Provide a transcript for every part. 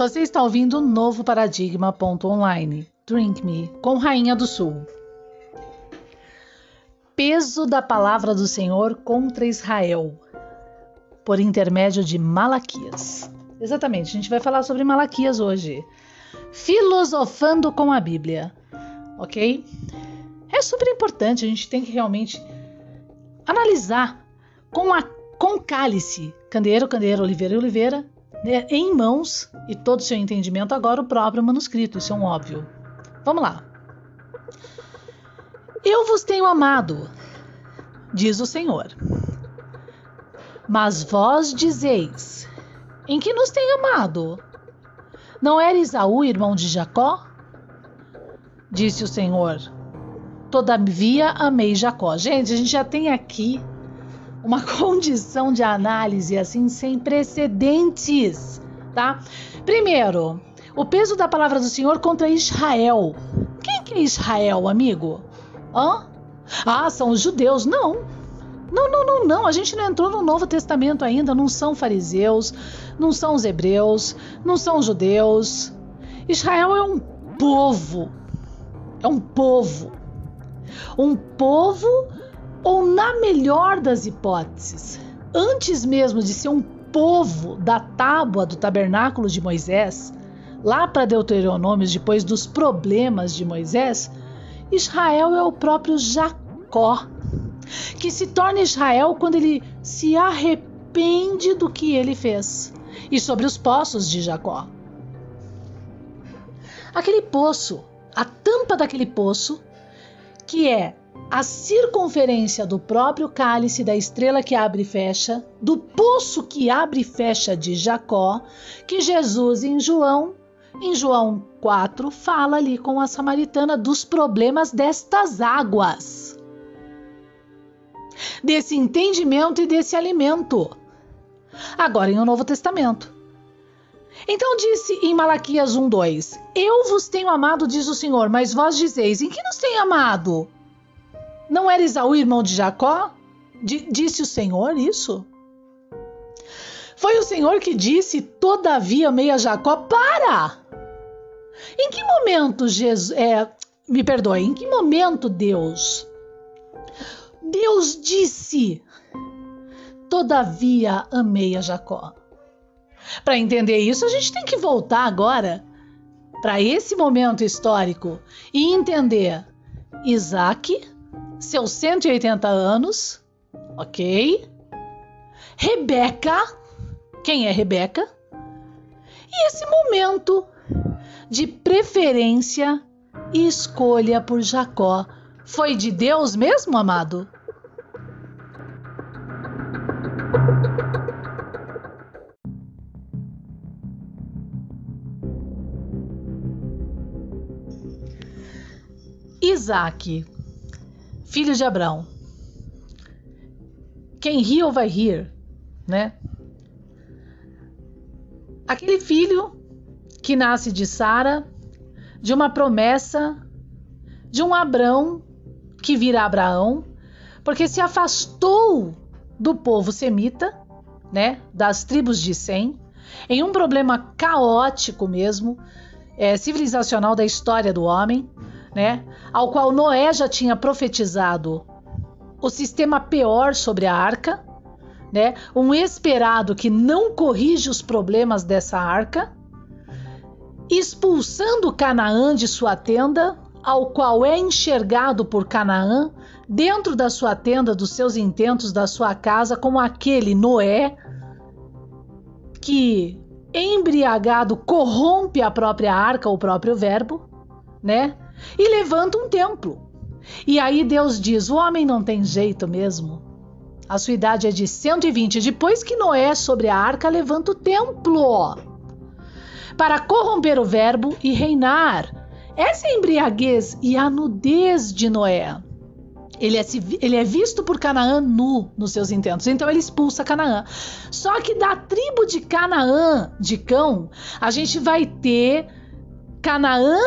Você está ouvindo o novo Paradigma.online. Drink Me, com Rainha do Sul. Peso da palavra do Senhor contra Israel, por intermédio de Malaquias. Exatamente, a gente vai falar sobre Malaquias hoje. Filosofando com a Bíblia, ok? É super importante, a gente tem que realmente analisar com, a, com cálice, candeeiro, candeeiro, oliveira e oliveira, em mãos e todo o seu entendimento, agora o próprio manuscrito, isso é um óbvio. Vamos lá. Eu vos tenho amado, diz o Senhor. Mas vós dizeis: Em que nos tem amado? Não era Isaú irmão de Jacó? Disse o Senhor: Todavia amei Jacó. Gente, a gente já tem aqui uma condição de análise assim sem precedentes, tá? Primeiro, o peso da palavra do Senhor contra Israel. Quem que é Israel, amigo? Hã? Ah, são os judeus. Não. Não, não, não, não. A gente não entrou no Novo Testamento ainda. Não são fariseus, não são os hebreus, não são os judeus. Israel é um povo. É um povo. Um povo ou na melhor das hipóteses, antes mesmo de ser um povo da tábua do tabernáculo de Moisés, lá para Deuteronômios, depois dos problemas de Moisés, Israel é o próprio Jacó, que se torna Israel quando ele se arrepende do que ele fez. E sobre os poços de Jacó. Aquele poço, a tampa daquele poço, que é a circunferência do próprio cálice da estrela que abre e fecha, do poço que abre e fecha de Jacó, que Jesus em João, em João 4, fala ali com a samaritana dos problemas destas águas. Desse entendimento e desse alimento. Agora em o Novo Testamento. Então disse em Malaquias 1:2: Eu vos tenho amado, diz o Senhor, mas vós dizeis: Em que nos tem amado? Não era Isaú irmão de Jacó? D disse o Senhor isso? Foi o Senhor que disse: Todavia amei a Jacó. Para! Em que momento Jesus. É, me perdoe, em que momento Deus. Deus disse: Todavia amei a Jacó. Para entender isso, a gente tem que voltar agora para esse momento histórico e entender Isaac seus 180 anos, ok? Rebeca, quem é Rebeca? E esse momento de preferência e escolha por Jacó foi de Deus mesmo, amado? Isaac filho de Abraão. Quem riu vai rir, né? Aquele filho que nasce de Sara, de uma promessa de um Abrão que vira Abraão, porque se afastou do povo semita, né, das tribos de Sem, em um problema caótico mesmo, é, civilizacional da história do homem, né? Ao qual Noé já tinha profetizado o sistema pior sobre a arca, né? Um esperado que não corrige os problemas dessa arca, expulsando Canaã de sua tenda, ao qual é enxergado por Canaã dentro da sua tenda, dos seus intentos, da sua casa, como aquele Noé que embriagado corrompe a própria arca, o próprio verbo, né? E levanta um templo. E aí Deus diz: o homem não tem jeito mesmo. A sua idade é de 120. Depois que Noé sobre a arca levanta o templo para corromper o verbo e reinar. Essa é a embriaguez e a nudez de Noé. Ele é, ele é, visto por Canaã nu nos seus intentos, então ele expulsa Canaã. Só que da tribo de Canaã, de cão, a gente vai ter Canaã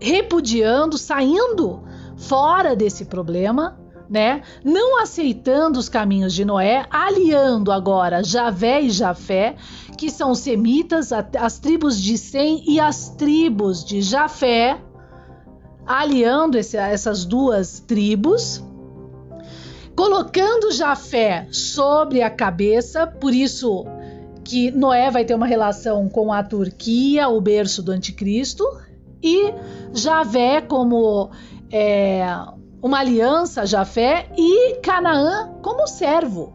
repudiando, saindo fora desse problema, né? Não aceitando os caminhos de Noé, aliando agora Javé e Jafé, que são semitas, as tribos de Sem e as tribos de Jafé, aliando esse, essas duas tribos, colocando Jafé sobre a cabeça, por isso que Noé vai ter uma relação com a Turquia, o berço do anticristo, e Javé como é, uma aliança Jafé e Canaã como servo.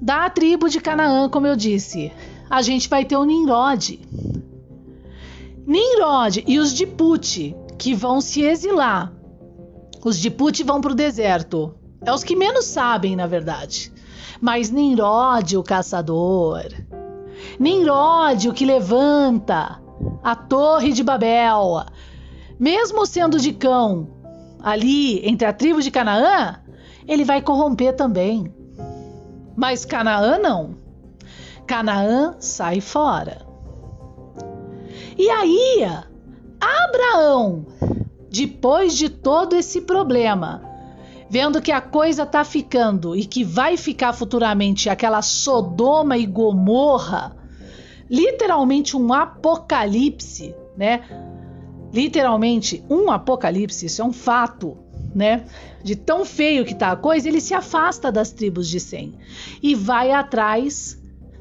Da tribo de Canaã, como eu disse, a gente vai ter o Nimrod. Nimrod e os de Put, que vão se exilar. Os de Put vão para o deserto. É os que menos sabem, na verdade. Mas Nimrod, o caçador. Nimrod, o que levanta a torre de Babel, mesmo sendo de cão, ali entre a tribo de Canaã, ele vai corromper também. Mas Canaã não. Canaã sai fora. E aí, Abraão, depois de todo esse problema, vendo que a coisa tá ficando e que vai ficar futuramente aquela Sodoma e Gomorra, literalmente um apocalipse, né? literalmente um apocalipse, isso é um fato, né? De tão feio que tá a coisa, ele se afasta das tribos de Sem e vai atrás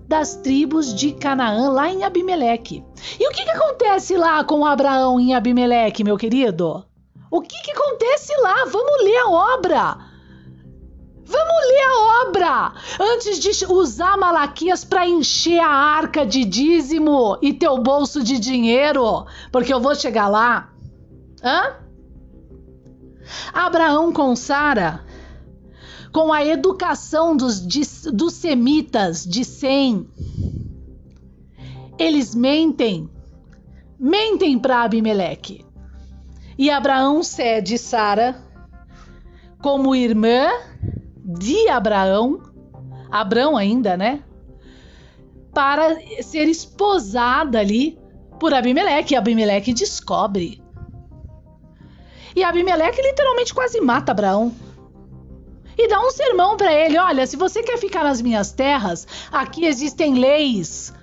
das tribos de Canaã lá em Abimeleque. E o que, que acontece lá com Abraão em Abimeleque, meu querido? O que, que acontece lá? Vamos ler a obra. Vamos ler a obra antes de usar Malaquias para encher a arca de dízimo e teu bolso de dinheiro, porque eu vou chegar lá. Hã? Abraão com Sara, com a educação dos, dos semitas de Sem, eles mentem, mentem para Abimeleque. E Abraão cede Sara como irmã de Abraão, Abraão ainda, né? Para ser esposada ali por Abimeleque. E Abimeleque descobre. E Abimeleque literalmente quase mata Abraão. E dá um sermão para ele: olha, se você quer ficar nas minhas terras, aqui existem leis.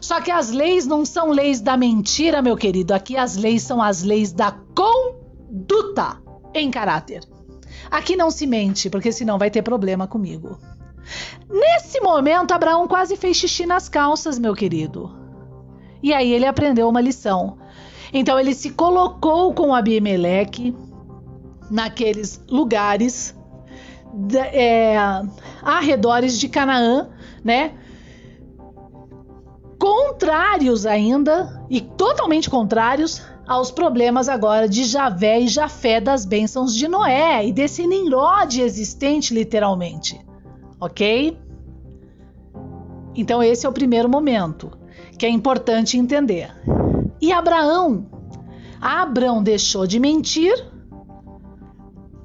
Só que as leis não são leis da mentira, meu querido. Aqui as leis são as leis da conduta em caráter. Aqui não se mente, porque senão vai ter problema comigo. Nesse momento, Abraão quase fez xixi nas calças, meu querido. E aí ele aprendeu uma lição. Então ele se colocou com Abimeleque naqueles lugares é, arredores de Canaã, né? Contrários ainda e totalmente contrários aos problemas agora de Javé e Jafé das bênçãos de Noé e desse Nimrod existente literalmente. Ok? Então esse é o primeiro momento que é importante entender. E Abraão? Abraão deixou de mentir,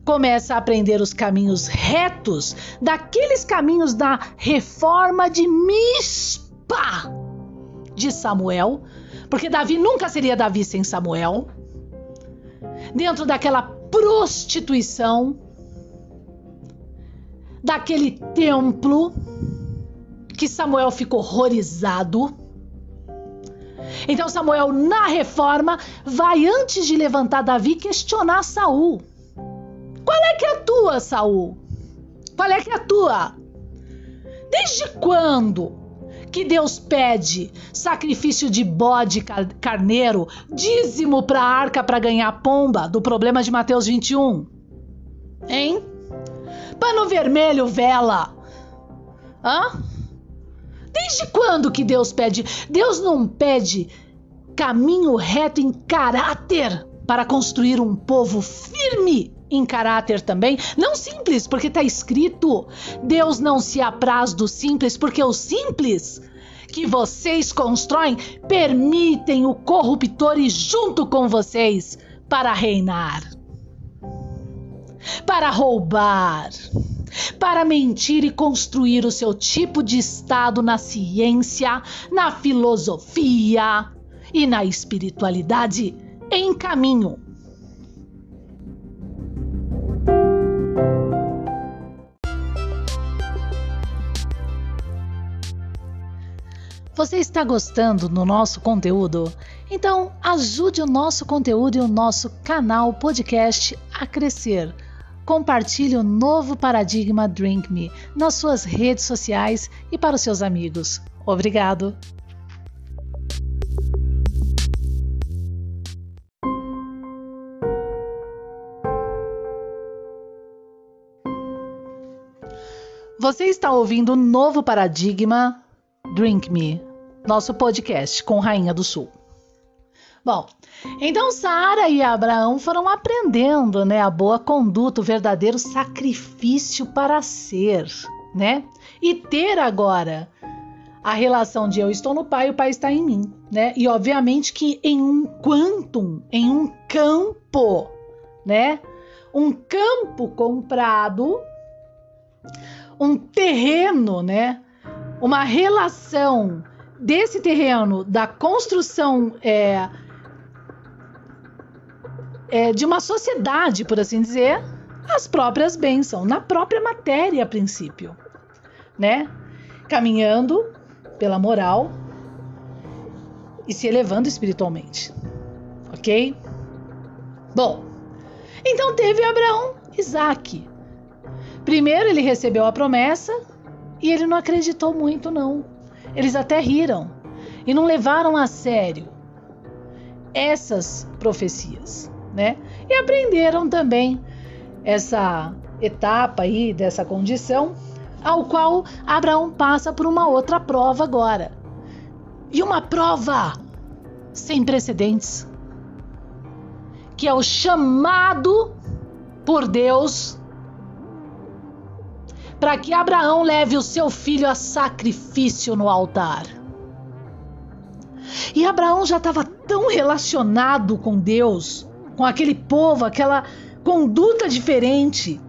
começa a aprender os caminhos retos, daqueles caminhos da reforma de Mispa de Samuel, porque Davi nunca seria Davi sem Samuel. Dentro daquela prostituição, daquele templo que Samuel ficou horrorizado. Então Samuel na reforma vai antes de levantar Davi questionar Saul. Qual é que é a tua, Saul? Qual é que é a tua? Desde quando que Deus pede sacrifício de bode carneiro, dízimo para a arca para ganhar pomba, do problema de Mateus 21? Hein? Pano vermelho, vela. Hã? Desde quando que Deus pede? Deus não pede caminho reto em caráter para construir um povo firme em caráter também. Não simples, porque está escrito: Deus não se apraz do simples, porque o simples que vocês constroem permitem o corruptor ir junto com vocês para reinar, para roubar, para mentir e construir o seu tipo de estado na ciência, na filosofia e na espiritualidade em caminho Você está gostando do nosso conteúdo? Então ajude o nosso conteúdo e o nosso canal podcast a crescer. Compartilhe o novo paradigma Drink Me nas suas redes sociais e para os seus amigos. Obrigado! Você está ouvindo o novo paradigma Drink Me, nosso podcast com Rainha do Sul. Bom, então Sara e Abraão foram aprendendo, né, a boa conduta, o verdadeiro sacrifício para ser, né? E ter agora a relação de eu estou no pai o pai está em mim, né? E obviamente que em um quantum, em um campo, né? Um campo comprado um terreno, né? Uma relação desse terreno, da construção é, é, de uma sociedade, por assim dizer, as próprias bênçãos, na própria matéria a princípio, né? Caminhando pela moral e se elevando espiritualmente, ok? Bom, então teve Abraão, Isaac, Primeiro ele recebeu a promessa e ele não acreditou muito, não. Eles até riram e não levaram a sério essas profecias, né? E aprenderam também essa etapa aí dessa condição, ao qual Abraão passa por uma outra prova agora. E uma prova sem precedentes, que é o chamado por Deus para que Abraão leve o seu filho a sacrifício no altar. E Abraão já estava tão relacionado com Deus, com aquele povo, aquela conduta diferente.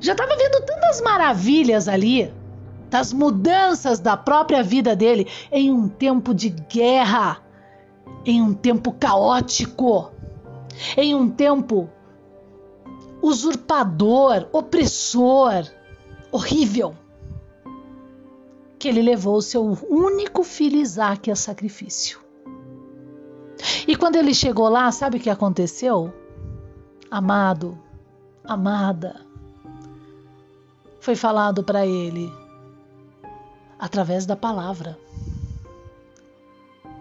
Já estava vendo tantas maravilhas ali, das mudanças da própria vida dele em um tempo de guerra, em um tempo caótico, em um tempo usurpador, opressor horrível que ele levou o seu único filho Isaac a sacrifício. E quando ele chegou lá, sabe o que aconteceu? Amado, amada, foi falado para ele através da palavra.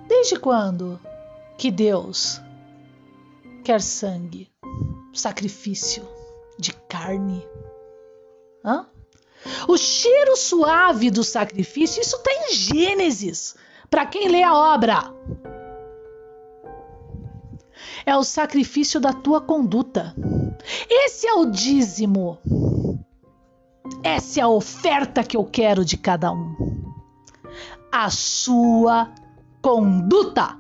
Desde quando que Deus quer sangue, sacrifício de carne? Hã? O cheiro suave do sacrifício, isso está em Gênesis, para quem lê a obra. É o sacrifício da tua conduta. Esse é o dízimo. Essa é a oferta que eu quero de cada um. A sua conduta.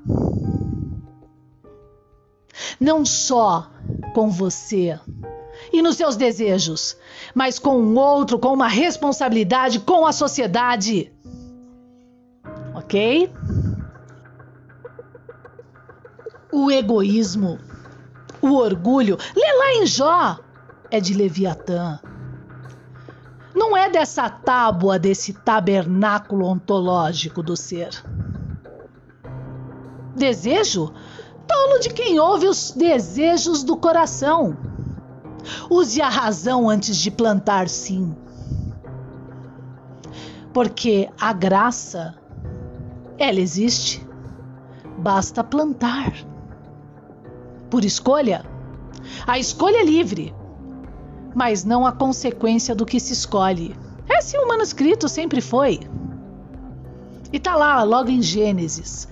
Não só com você, e nos seus desejos, mas com o outro, com uma responsabilidade com a sociedade. Ok? O egoísmo, o orgulho, lê lá em Jó, é de Leviatã. Não é dessa tábua, desse tabernáculo ontológico do ser. Desejo? Tolo de quem ouve os desejos do coração. Use a razão antes de plantar, sim. Porque a graça, ela existe. Basta plantar. Por escolha. A escolha é livre, mas não a consequência do que se escolhe. É assim o manuscrito sempre foi. E tá lá, logo em Gênesis,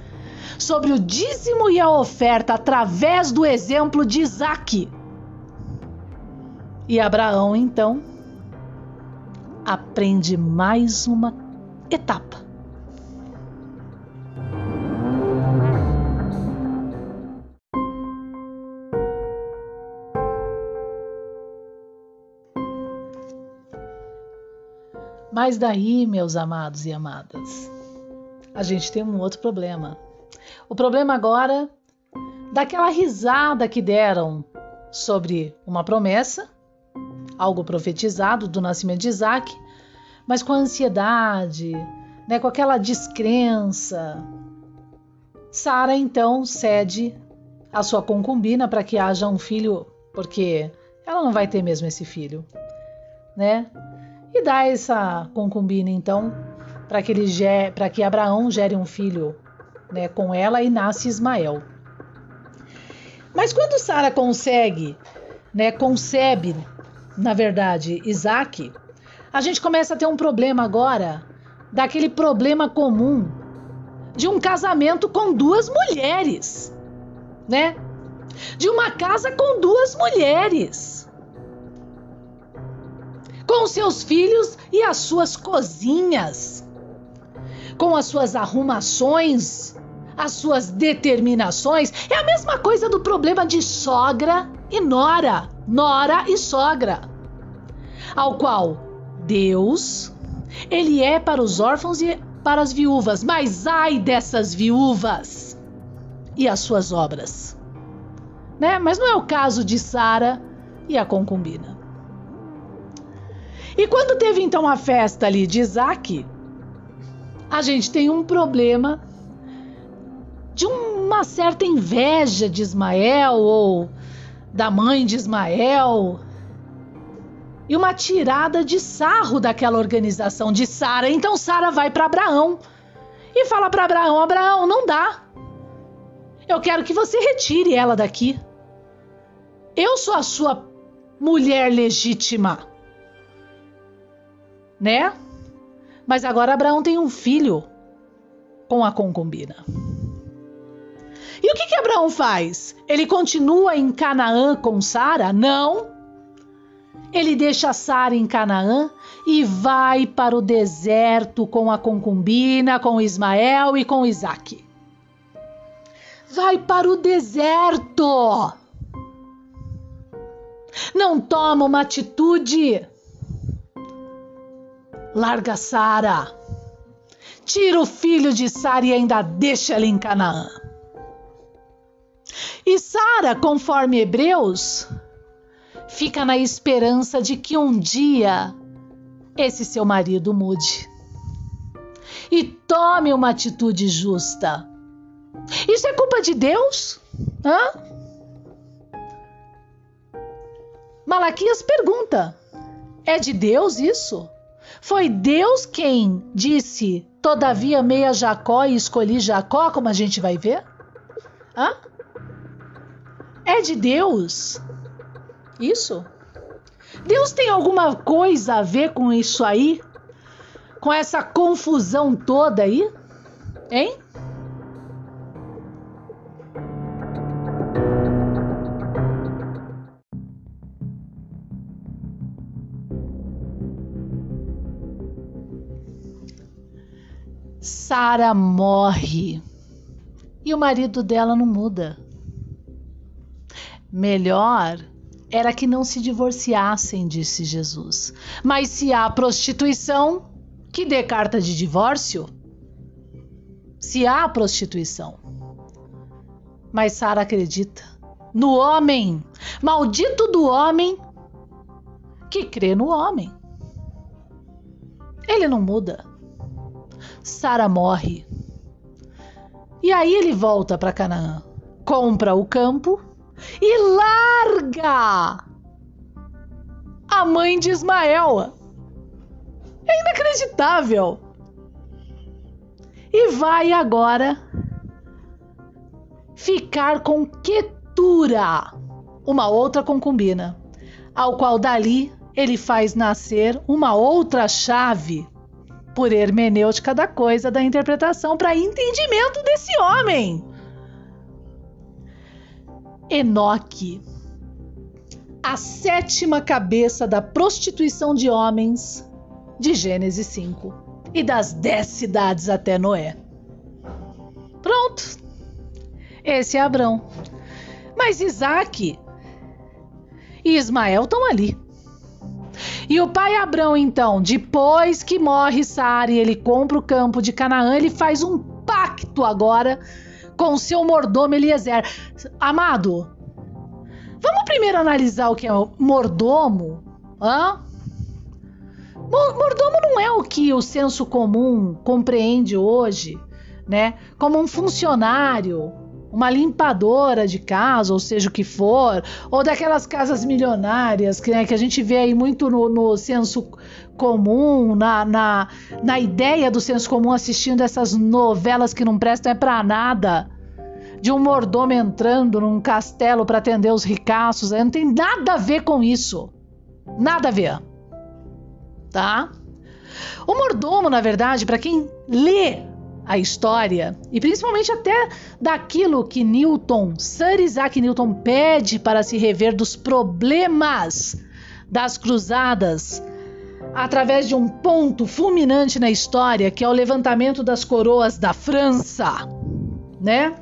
sobre o dízimo e a oferta através do exemplo de Isaac. E Abraão, então, aprende mais uma etapa. Mas daí, meus amados e amadas, a gente tem um outro problema. O problema agora daquela risada que deram sobre uma promessa algo profetizado do nascimento de Isaac, mas com a ansiedade, né, com aquela descrença, Sara então cede a sua concubina para que haja um filho, porque ela não vai ter mesmo esse filho, né? E dá essa concubina então para que ele para que Abraão gere um filho, né, com ela e nasce Ismael. Mas quando Sara consegue, né, concebe, na verdade, Isaac, a gente começa a ter um problema agora, daquele problema comum de um casamento com duas mulheres, né? De uma casa com duas mulheres. Com seus filhos e as suas cozinhas. Com as suas arrumações, as suas determinações. É a mesma coisa do problema de sogra e nora, nora e sogra. Ao qual Deus, ele é para os órfãos e para as viúvas, mas ai dessas viúvas e as suas obras. Né? Mas não é o caso de Sara e a concubina. E quando teve então a festa ali de Isaac, a gente tem um problema de uma certa inveja de Ismael ou da mãe de Ismael e uma tirada de sarro daquela organização de Sara. Então Sara vai para Abraão e fala para Abraão: Abraão, não dá. Eu quero que você retire ela daqui. Eu sou a sua mulher legítima. Né? Mas agora Abraão tem um filho com a concubina. E o que, que Abraão faz? Ele continua em Canaã com Sara? Não ele deixa Sara em Canaã e vai para o deserto com a concubina, com Ismael e com Isaac. Vai para o deserto. Não toma uma atitude. Larga Sara. Tira o filho de Sara e ainda deixa ela em Canaã. E Sara, conforme Hebreus, fica na esperança de que um dia esse seu marido mude e tome uma atitude justa. Isso é culpa de Deus? Hã? Malaquias pergunta: é de Deus isso? Foi Deus quem disse: Todavia amei a Jacó e escolhi Jacó, como a gente vai ver? Hã? É de Deus? Isso? Deus tem alguma coisa a ver com isso aí? Com essa confusão toda aí? Hein? Sara morre e o marido dela não muda. Melhor era que não se divorciassem, disse Jesus. Mas se há prostituição, que dê carta de divórcio. Se há prostituição. Mas Sara acredita no homem, maldito do homem que crê no homem. Ele não muda. Sara morre. E aí ele volta para Canaã, compra o campo e larga a mãe de Ismael. É inacreditável. E vai agora ficar com Ketura, uma outra concubina, ao qual dali ele faz nascer uma outra chave por hermenêutica da coisa da interpretação para entendimento desse homem. Enoque, a sétima cabeça da prostituição de homens de Gênesis 5 e das dez cidades até Noé. Pronto. Esse é Abrão. Mas Isaac e Ismael estão ali. E o pai Abrão, então, depois que morre Sara e ele compra o campo de Canaã, ele faz um pacto agora com o seu mordomo Eliezer. Amado, vamos primeiro analisar o que é mordomo? Hã? Mordomo não é o que o senso comum compreende hoje, né? Como um funcionário, uma limpadora de casa, ou seja o que for, ou daquelas casas milionárias que, né, que a gente vê aí muito no, no senso comum, na, na, na ideia do senso comum assistindo essas novelas que não prestam é pra nada. De um mordomo entrando num castelo para atender os ricaços, não tem nada a ver com isso. Nada a ver. Tá? O mordomo, na verdade, para quem lê a história e principalmente até daquilo que Newton, Sir Isaac Newton pede para se rever dos problemas das cruzadas através de um ponto fulminante na história, que é o levantamento das coroas da França, né?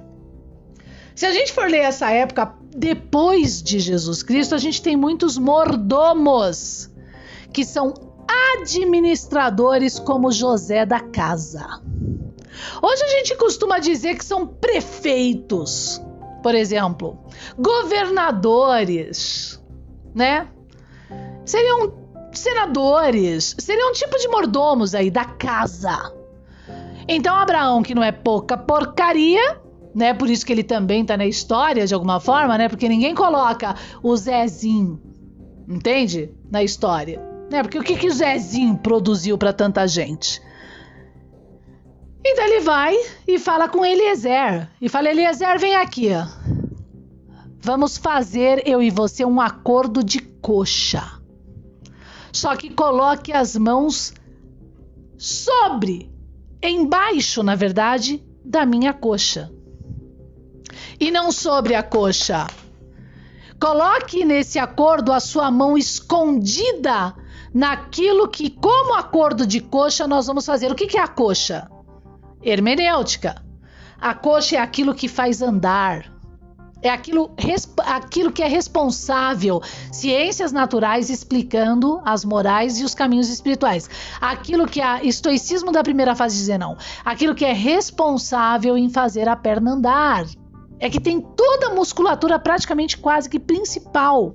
Se a gente for ler essa época depois de Jesus Cristo, a gente tem muitos mordomos que são administradores como José da casa. Hoje a gente costuma dizer que são prefeitos, por exemplo, governadores, né? Seriam senadores, seriam um tipo de mordomos aí da casa. Então Abraão, que não é pouca porcaria, né? Por isso que ele também tá na história de alguma forma, né? Porque ninguém coloca o Zezinho, entende? Na história, né? Porque o que que o Zezinho produziu para tanta gente? Então ele vai e fala com Eliezer. E fala: Eliezer, vem aqui. Vamos fazer eu e você um acordo de coxa. Só que coloque as mãos sobre, embaixo, na verdade, da minha coxa. E não sobre a coxa. Coloque nesse acordo a sua mão escondida naquilo que, como acordo de coxa, nós vamos fazer. O que, é a coxa? Hermenêutica. A coxa é aquilo que faz andar. É aquilo, aquilo que é responsável. Ciências naturais explicando as morais e os caminhos espirituais. Aquilo que é estoicismo da primeira fase dizer não. Aquilo que é responsável em fazer a perna andar. É que tem toda a musculatura praticamente quase que principal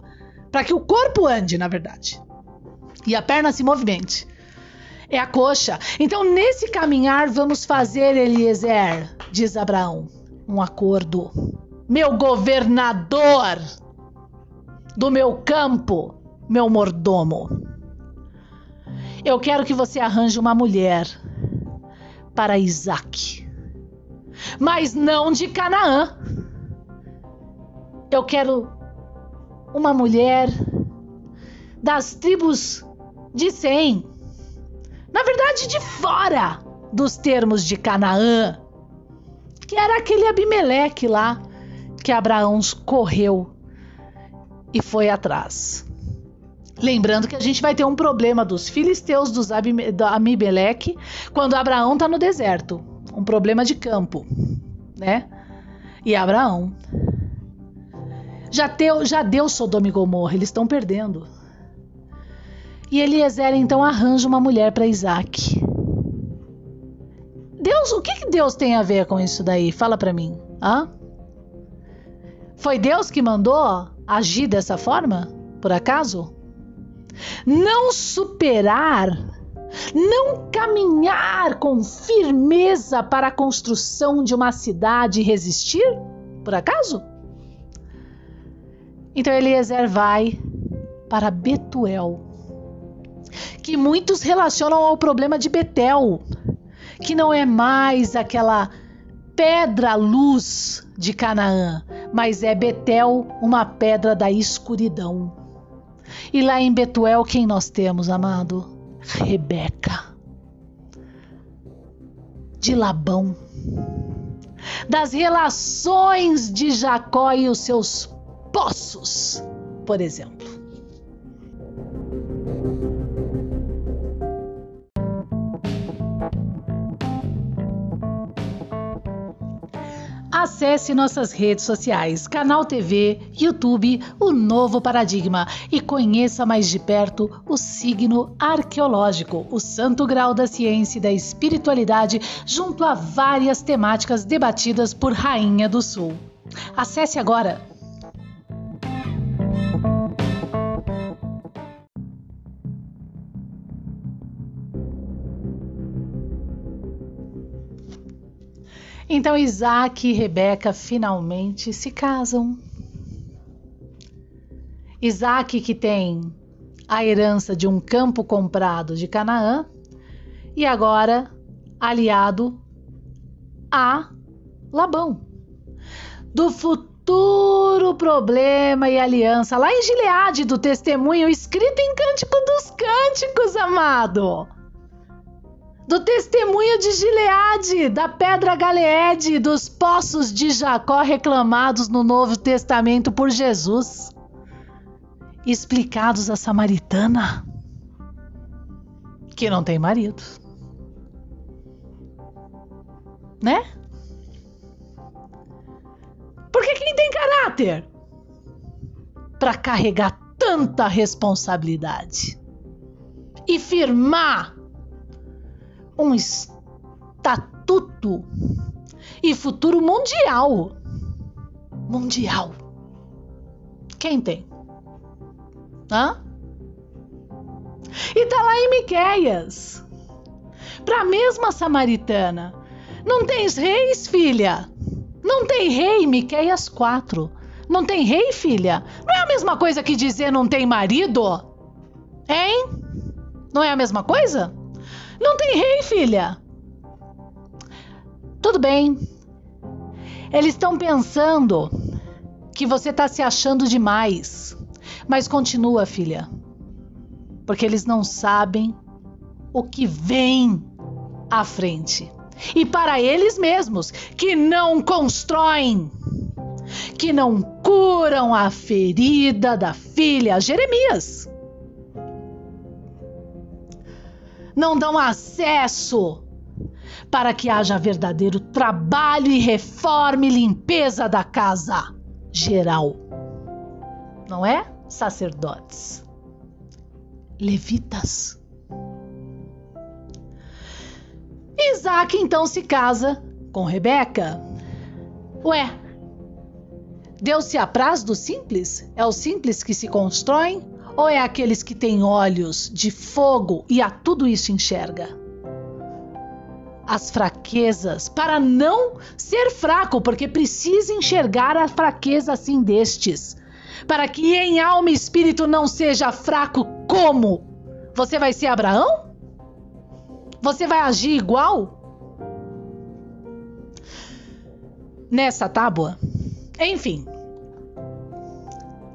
para que o corpo ande, na verdade. E a perna se movimente é a coxa. Então, nesse caminhar, vamos fazer, Eliezer, diz Abraão, um acordo. Meu governador do meu campo, meu mordomo. Eu quero que você arranje uma mulher para Isaac, mas não de Canaã. Eu quero uma mulher das tribos de Sem na verdade, de fora dos termos de Canaã, que era aquele Abimeleque lá que Abraão correu e foi atrás. Lembrando que a gente vai ter um problema dos filisteus dos do Abimeleque quando Abraão está no deserto, um problema de campo, né? E Abraão já deu, já deu Sodoma e Gomorra, eles estão perdendo. E Eliezer então arranja uma mulher para Isaac. Deus, o que, que Deus tem a ver com isso daí? Fala para mim. Hã? Foi Deus que mandou agir dessa forma? Por acaso? Não superar, não caminhar com firmeza para a construção de uma cidade e resistir? Por acaso? Então Eliezer vai para Betuel que muitos relacionam ao problema de Betel, que não é mais aquela pedra luz de Canaã, mas é Betel, uma pedra da escuridão. E lá em Betuel, quem nós temos, amado? Rebeca. De Labão. Das relações de Jacó e os seus poços, por exemplo. Acesse nossas redes sociais, Canal TV, YouTube, O Novo Paradigma e conheça mais de perto o signo arqueológico, o santo grau da ciência e da espiritualidade, junto a várias temáticas debatidas por Rainha do Sul. Acesse agora Então Isaac e Rebeca finalmente se casam. Isaac, que tem a herança de um campo comprado de Canaã, e agora aliado a Labão. Do futuro problema e aliança lá em Gileade do testemunho escrito em Cântico dos Cânticos, amado do testemunho de Gileade, da pedra Galeede, dos poços de Jacó reclamados no Novo Testamento por Jesus, explicados à samaritana que não tem marido. Né? Porque quem tem caráter para carregar tanta responsabilidade e firmar um estatuto e futuro mundial. Mundial. Quem tem? Hã? E tá lá em Miqueias. Pra mesma samaritana. Não tens reis, filha? Não tem rei, Miqueias 4. Não tem rei, filha? Não é a mesma coisa que dizer não tem marido? Hein? Não é a mesma coisa? Não tem rei, filha. Tudo bem. Eles estão pensando que você está se achando demais. Mas continua, filha. Porque eles não sabem o que vem à frente. E para eles mesmos, que não constroem, que não curam a ferida da filha Jeremias. Não dão acesso para que haja verdadeiro trabalho e reforma e limpeza da casa geral. Não é? Sacerdotes, levitas. Isaac então se casa com Rebeca. Ué, Deus se apraz do simples? É o simples que se constroem ou é aqueles que têm olhos de fogo e a tudo isso enxerga? As fraquezas, para não ser fraco, porque precisa enxergar a fraqueza assim destes, para que em alma e espírito não seja fraco como? Você vai ser Abraão? Você vai agir igual? Nessa tábua? Enfim,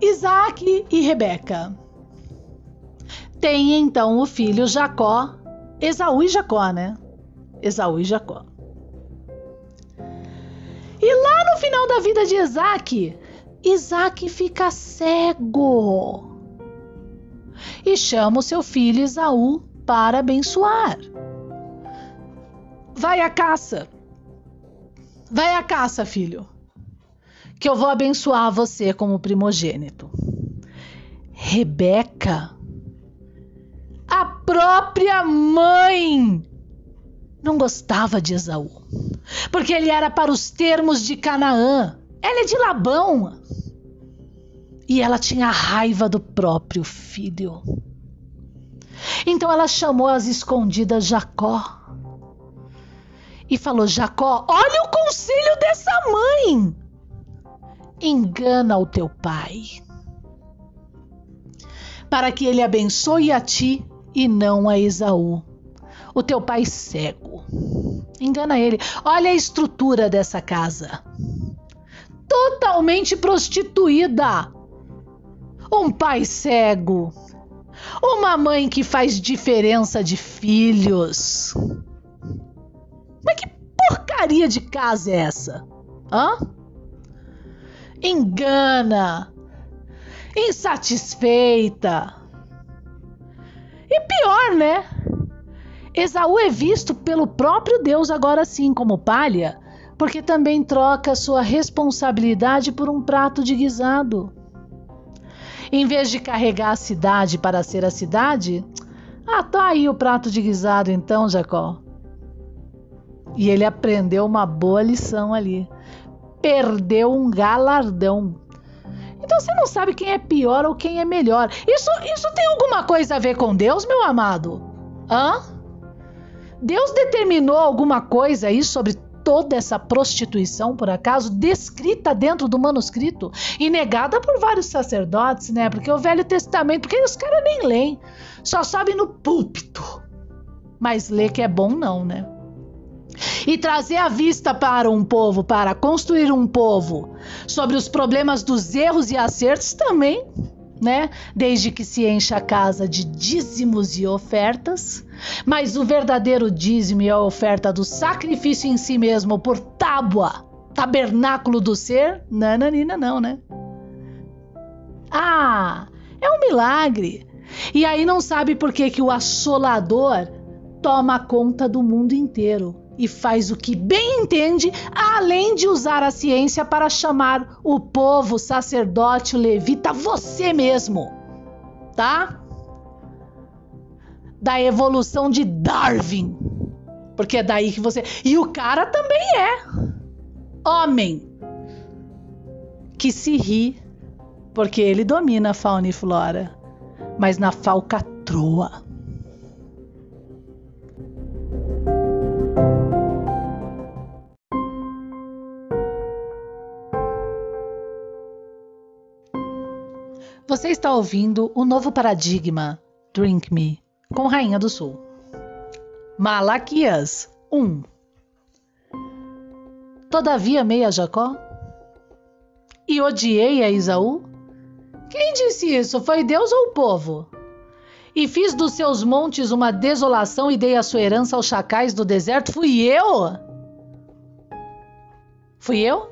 Isaac e Rebeca tem então o filho Jacó, Esaú e Jacó, né? Esaú e Jacó. E lá no final da vida de Isaac, Isaac fica cego e chama o seu filho Esaú para abençoar. Vai à caça. Vai à caça, filho, que eu vou abençoar você como primogênito. Rebeca própria mãe não gostava de Esaú, porque ele era para os termos de Canaã. Ela é de Labão. E ela tinha raiva do próprio filho. Então ela chamou as escondidas Jacó e falou: Jacó, olha o conselho dessa mãe. Engana o teu pai, para que ele abençoe a ti e não a Esaú. O teu pai cego. Engana ele. Olha a estrutura dessa casa. Totalmente prostituída. Um pai cego. Uma mãe que faz diferença de filhos. Mas que porcaria de casa é essa? Hã? Engana. Insatisfeita e pior, né? Esaú é visto pelo próprio Deus agora sim como palha, porque também troca sua responsabilidade por um prato de guisado. Em vez de carregar a cidade para ser a cidade, ah, tá aí o prato de guisado então, Jacó. E ele aprendeu uma boa lição ali. Perdeu um galardão. Então você não sabe quem é pior ou quem é melhor. Isso, isso tem alguma coisa a ver com Deus, meu amado? Hã? Deus determinou alguma coisa aí sobre toda essa prostituição, por acaso, descrita dentro do manuscrito e negada por vários sacerdotes, né? Porque o Velho Testamento, porque os caras nem leem, só sabem no púlpito. Mas ler que é bom, não, né? E trazer a vista para um povo, para construir um povo sobre os problemas dos erros e acertos também né? Desde que se encha a casa de dízimos e ofertas, mas o verdadeiro dízimo e a oferta do sacrifício em si mesmo por tábua, tabernáculo do ser, nananina não, né? Ah, é um milagre. E aí não sabe por que que o assolador toma conta do mundo inteiro e faz o que bem entende, além de usar a ciência para chamar o povo, sacerdote, levita, você mesmo, tá? Da evolução de Darwin. Porque é daí que você. E o cara também é homem que se ri porque ele domina a fauna e flora, mas na falcatrua. Você está ouvindo o novo paradigma Drink Me com Rainha do Sul. Malaquias 1 Todavia amei a Jacó e odiei a Isaú? Quem disse isso? Foi Deus ou o povo? E fiz dos seus montes uma desolação e dei a sua herança aos chacais do deserto? Fui eu? Fui eu?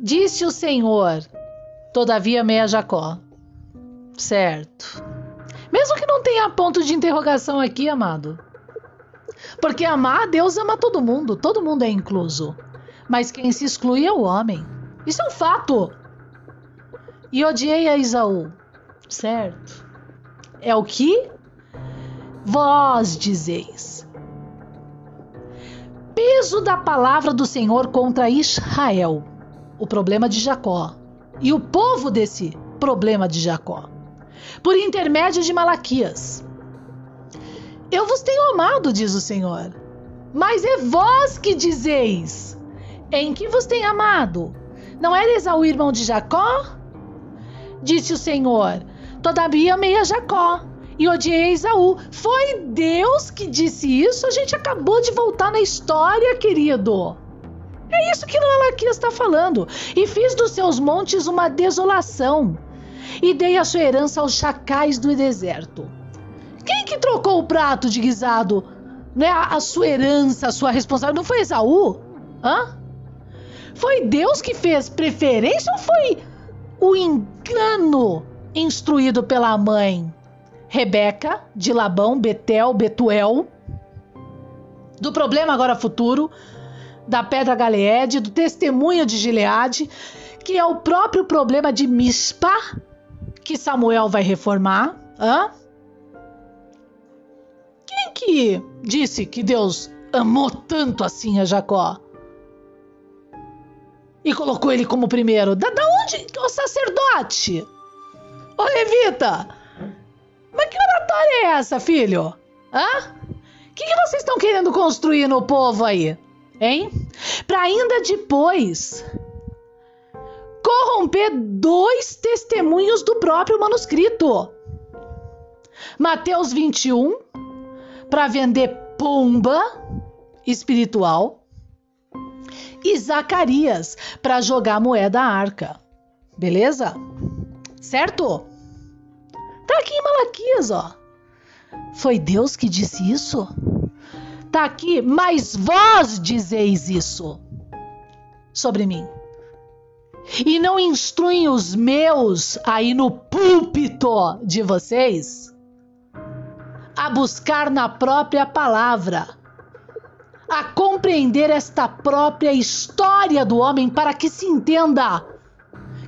Disse o Senhor: Todavia meia Jacó. Certo. Mesmo que não tenha ponto de interrogação aqui, amado. Porque amar, Deus ama todo mundo, todo mundo é incluso. Mas quem se exclui é o homem. Isso é um fato. E odiei a Isaú. Certo. É o que vós dizeis. Peso da palavra do Senhor contra Israel. O problema de Jacó e o povo desse problema de Jacó, por intermédio de Malaquias. Eu vos tenho amado, diz o Senhor, mas é vós que dizeis: Em que vos tenho amado? Não eres o irmão de Jacó? Disse o Senhor: Todavia amei a Jacó e odiei Esaú. Foi Deus que disse isso? A gente acabou de voltar na história, querido. É isso que Malaquias está falando. E fiz dos seus montes uma desolação, e dei a sua herança aos chacais do deserto. Quem que trocou o prato de guisado? Né? A, sua herança, a sua responsabilidade, não foi Esaú? Hã? Foi Deus que fez preferência ou foi o engano instruído pela mãe? Rebeca, de Labão, Betel, Betuel, do problema agora futuro, da pedra Galeede, do testemunho de Gileade, que é o próprio problema de Mispa, que Samuel vai reformar. Hã? Quem que disse que Deus amou tanto assim a Jacó? E colocou ele como primeiro. Da, da onde? O sacerdote! Ô Levita! Mas que oratória é essa, filho? Hã? O que, que vocês estão querendo construir no povo aí? Hein? Para ainda depois corromper dois testemunhos do próprio manuscrito. Mateus 21 para vender pomba espiritual e Zacarias para jogar moeda à arca. Beleza? Certo? Tá aqui em Malaquias, ó. Foi Deus que disse isso? Está aqui, mas vós dizeis isso sobre mim. E não instruem os meus aí no púlpito de vocês a buscar na própria palavra, a compreender esta própria história do homem para que se entenda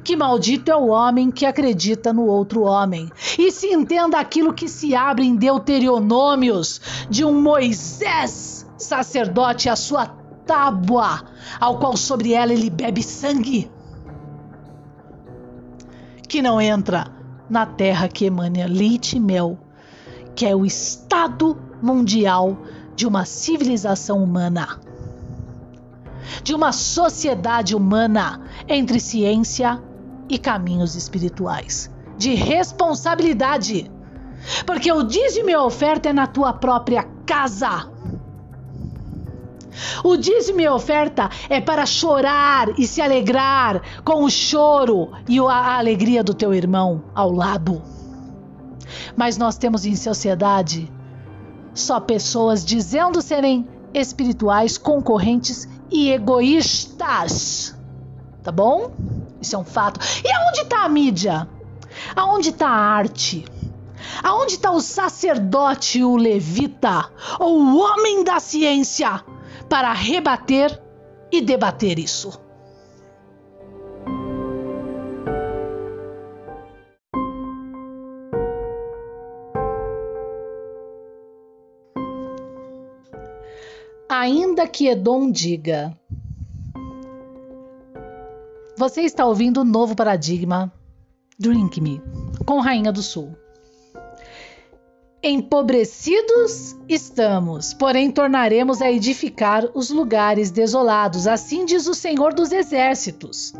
que maldito é o homem que acredita no outro homem. E se entenda aquilo que se abre em Deuteronômios de um Moisés sacerdote, a sua tábua, ao qual sobre ela ele bebe sangue, que não entra na terra que emana leite e mel, que é o estado mundial de uma civilização humana. de uma sociedade humana entre ciência e caminhos espirituais, de responsabilidade. Porque o dízimo e a oferta é na tua própria casa. O dízimo e a oferta é para chorar e se alegrar com o choro e a alegria do teu irmão ao lado. Mas nós temos em sociedade só pessoas dizendo serem espirituais, concorrentes e egoístas. Tá bom? Isso é um fato. E aonde está a mídia? Aonde está a arte? Aonde está o sacerdote, o levita, ou o homem da ciência para rebater e debater isso? Ainda que Edom diga. Você está ouvindo o novo paradigma Drink Me com Rainha do Sul. Empobrecidos estamos, porém tornaremos a edificar os lugares desolados, assim diz o Senhor dos Exércitos.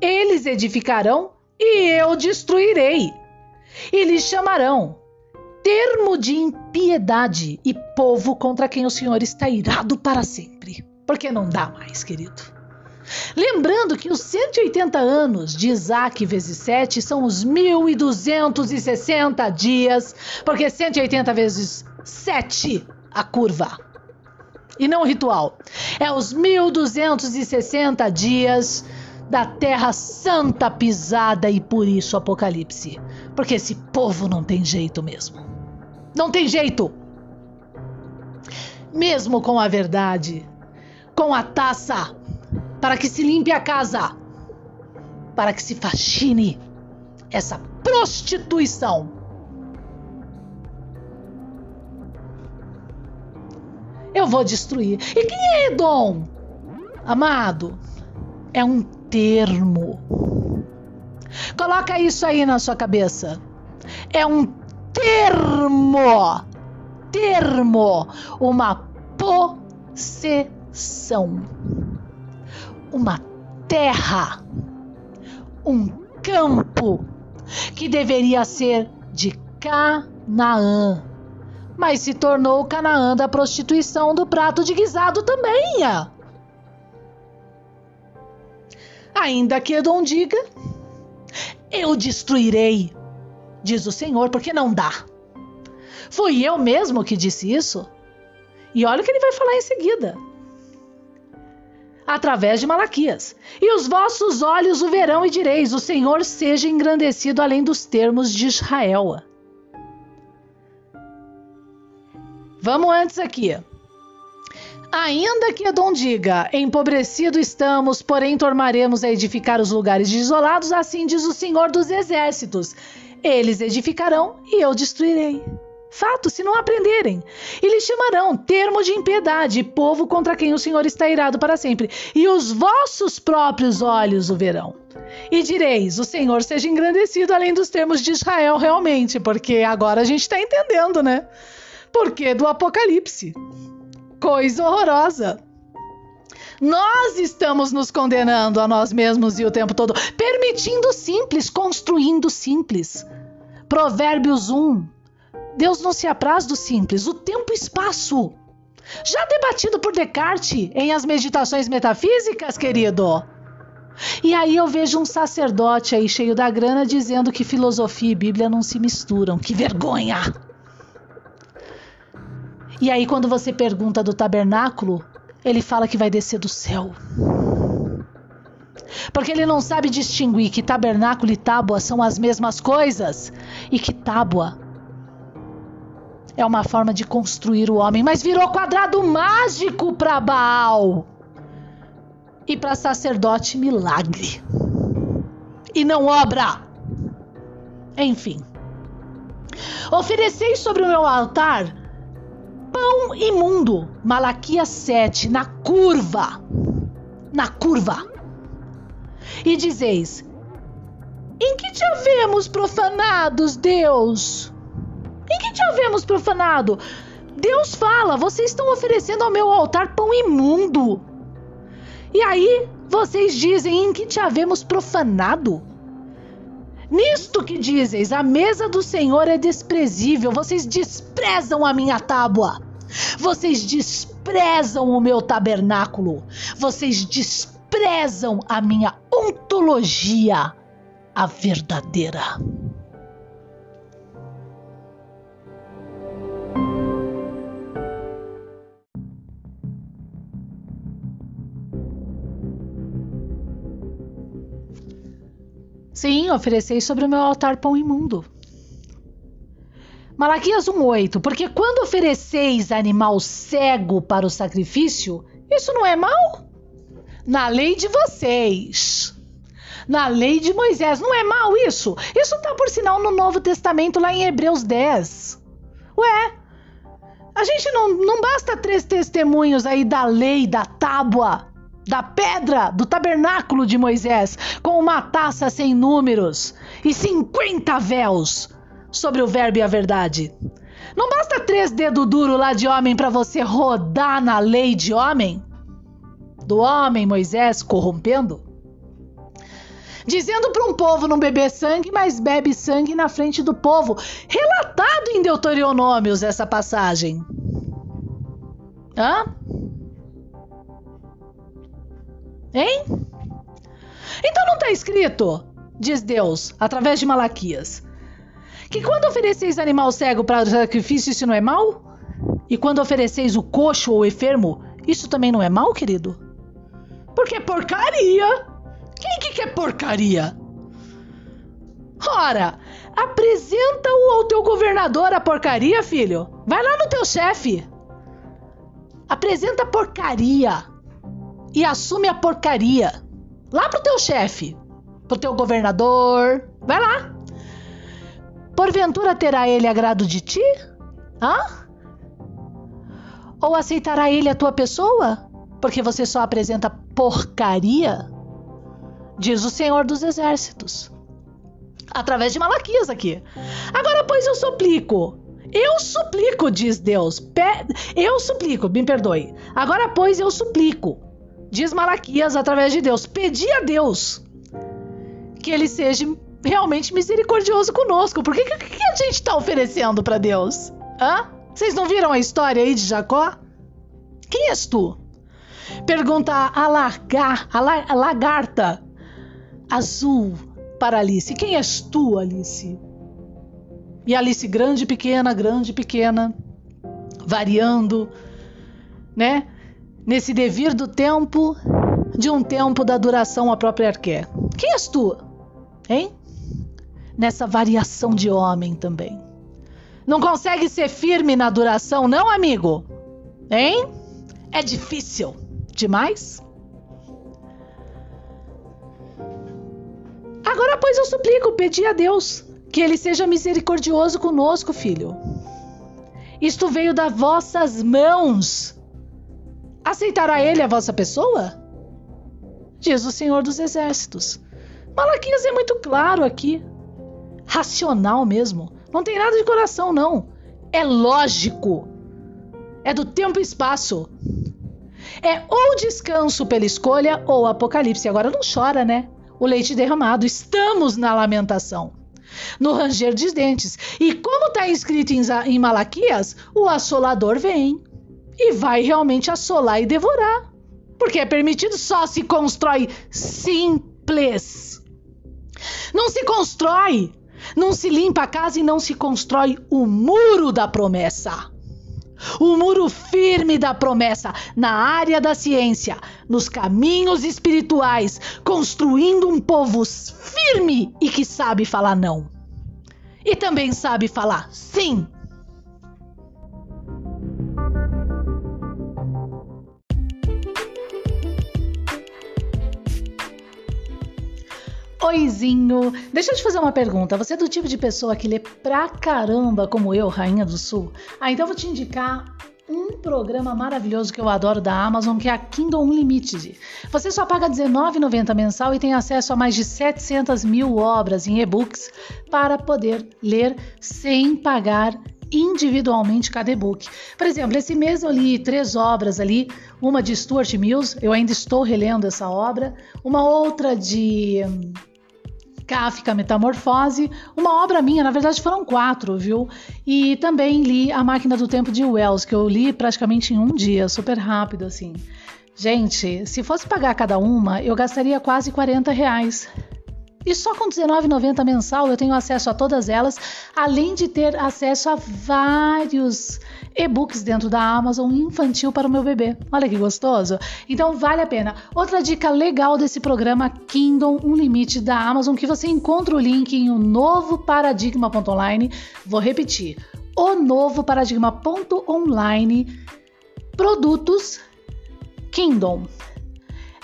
Eles edificarão e eu destruirei. E lhes chamarão termo de impiedade e povo contra quem o Senhor está irado para sempre. Porque não dá mais, querido. Lembrando que os 180 anos de Isaac vezes 7 são os 1260 dias, porque 180 vezes 7 a curva. E não o ritual. É os 1260 dias da terra santa pisada e por isso Apocalipse. Porque esse povo não tem jeito mesmo. Não tem jeito. Mesmo com a verdade, com a taça, para que se limpe a casa, para que se faxine essa prostituição. Eu vou destruir. E quem é Edom? Amado, é um termo. Coloca isso aí na sua cabeça. É um termo. Termo. Uma possessão. Uma terra. Um campo que deveria ser de Canaã. Mas se tornou Canaã da prostituição do prato de guisado também. Ainda que Edom diga, eu destruirei diz o Senhor, porque não dá. Fui eu mesmo que disse isso? E olha o que ele vai falar em seguida. Através de Malaquias. E os vossos olhos o verão e direis: O Senhor seja engrandecido além dos termos de Israel. Vamos antes aqui. Ainda que Edom diga: Empobrecido estamos, porém tornaremos a edificar os lugares isolados, assim diz o Senhor dos Exércitos. Eles edificarão e eu destruirei. Fato, se não aprenderem. E chamarão termo de impiedade, povo contra quem o Senhor está irado para sempre. E os vossos próprios olhos o verão. E direis: O Senhor seja engrandecido além dos termos de Israel, realmente, porque agora a gente está entendendo, né? Porque do Apocalipse. Coisa horrorosa. Nós estamos nos condenando a nós mesmos e o tempo todo, permitindo simples, construindo simples. Provérbios 1. Deus não se apraz do simples, o tempo e espaço. Já debatido por Descartes em As Meditações Metafísicas, querido? E aí eu vejo um sacerdote aí cheio da grana dizendo que filosofia e Bíblia não se misturam. Que vergonha! E aí quando você pergunta do tabernáculo, ele fala que vai descer do céu. Porque ele não sabe distinguir que tabernáculo e tábua são as mesmas coisas e que tábua é uma forma de construir o homem, mas virou quadrado mágico para Baal e para sacerdote milagre e não obra. Enfim, ofereceis sobre o meu altar pão imundo. Malaquias 7, na curva. Na curva. E dizeis: Em que te havemos profanados, Deus? Em que te havemos profanado? Deus fala: Vocês estão oferecendo ao meu altar pão imundo. E aí vocês dizem em que te havemos profanado? Nisto que dizes, a mesa do Senhor é desprezível, vocês desprezam a minha tábua. Vocês desprezam o meu tabernáculo. Vocês desprezam a minha ontologia, a verdadeira. Sim, oferecei sobre o meu altar pão imundo. Malaquias 1,8 Porque quando ofereceis animal cego para o sacrifício, isso não é mal? Na lei de vocês. Na lei de Moisés. Não é mal isso? Isso está por sinal no Novo Testamento, lá em Hebreus 10. Ué, a gente não, não basta três testemunhos aí da lei, da tábua, da pedra do tabernáculo de Moisés, com uma taça sem números e 50 véus sobre o verbo e a verdade. Não basta três dedos duros lá de homem para você rodar na lei de homem? Do homem Moisés corrompendo? Dizendo para um povo não beber sangue, mas bebe sangue na frente do povo. Relatado em Deuteronômios essa passagem. Hã? Hein? Então não está escrito, diz Deus, através de Malaquias, que quando ofereceis animal cego para o sacrifício, isso não é mal? E quando ofereceis o coxo ou enfermo, isso também não é mal, querido? Porque é porcaria! Quem que quer porcaria? Ora, apresenta-o ao teu governador a porcaria, filho. Vai lá no teu chefe. Apresenta porcaria e assume a porcaria. Lá pro teu chefe, pro teu governador. Vai lá. Porventura terá ele agrado de ti? Hã? Ou aceitará ele a tua pessoa? Porque você só apresenta porcaria? Diz o Senhor dos Exércitos. Através de Malaquias aqui. Agora, pois, eu suplico. Eu suplico, diz Deus. Eu suplico, me perdoe. Agora, pois, eu suplico diz Malaquias através de Deus, pedi a Deus que ele seja realmente misericordioso conosco. Por que, que, que a gente está oferecendo para Deus? Hã? Vocês não viram a história aí de Jacó? Quem és tu? Pergunta a, largar, a, la, a lagarta azul para Alice. Quem és tu, Alice? E Alice grande, pequena, grande, pequena, variando, né? Nesse devir do tempo, de um tempo da duração a própria quer. Quem és tu? Hein? Nessa variação de homem também. Não consegue ser firme na duração, não, amigo? Hein? É difícil demais? Agora, pois, eu suplico, pedi a Deus que Ele seja misericordioso conosco, filho. Isto veio das vossas mãos Aceitará ele a vossa pessoa? Diz o Senhor dos Exércitos. Malaquias é muito claro aqui. Racional mesmo. Não tem nada de coração, não. É lógico. É do tempo e espaço. É ou descanso pela escolha ou apocalipse. Agora não chora, né? O leite derramado. Estamos na lamentação. No ranger de dentes. E como está escrito em Malaquias, o assolador vem e vai realmente assolar e devorar. Porque é permitido, só se constrói simples. Não se constrói, não se limpa a casa e não se constrói o muro da promessa. O muro firme da promessa na área da ciência, nos caminhos espirituais, construindo um povo firme e que sabe falar não. E também sabe falar sim Oizinho, deixa eu te fazer uma pergunta. Você é do tipo de pessoa que lê pra caramba, como eu, Rainha do Sul? Ah, então eu vou te indicar um programa maravilhoso que eu adoro da Amazon, que é a Kindle Unlimited. Você só paga R$19,90 mensal e tem acesso a mais de 700 mil obras em e-books para poder ler sem pagar individualmente cada e-book. Por exemplo, esse mês eu li três obras ali, uma de Stuart Mills, eu ainda estou relendo essa obra, uma outra de hum, Kafka Metamorfose, uma obra minha, na verdade foram quatro, viu? E também li A Máquina do Tempo de Wells, que eu li praticamente em um dia, super rápido assim. Gente, se fosse pagar cada uma, eu gastaria quase 40 reais. E só com R$19,90 mensal eu tenho acesso a todas elas, além de ter acesso a vários e-books dentro da Amazon infantil para o meu bebê. Olha que gostoso! Então vale a pena. Outra dica legal desse programa Kindle Um Limite da Amazon, que você encontra o link em o novo paradigma.online. Vou repetir: o novo paradigma.online produtos Kindle.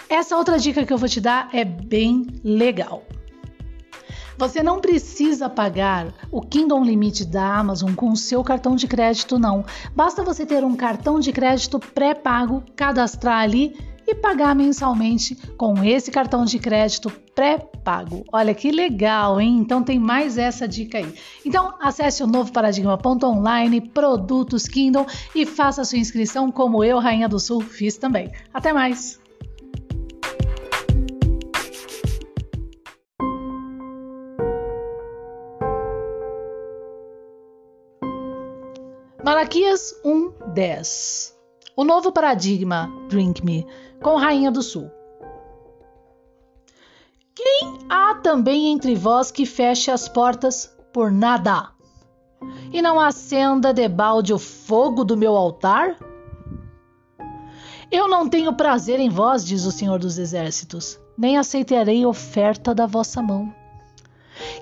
Essa outra dica que eu vou te dar é bem legal. Você não precisa pagar o Kindle Limite da Amazon com o seu cartão de crédito, não. Basta você ter um cartão de crédito pré-pago, cadastrar ali e pagar mensalmente com esse cartão de crédito pré-pago. Olha que legal, hein? Então tem mais essa dica aí. Então acesse o novo paradigma.online, produtos Kindle e faça sua inscrição como eu, Rainha do Sul, fiz também. Até mais! Malaquias 1:10. O novo paradigma Drink Me com Rainha do Sul. Quem há também entre vós que feche as portas por nada e não acenda debalde o fogo do meu altar? Eu não tenho prazer em vós, diz o Senhor dos Exércitos, nem aceitarei oferta da vossa mão.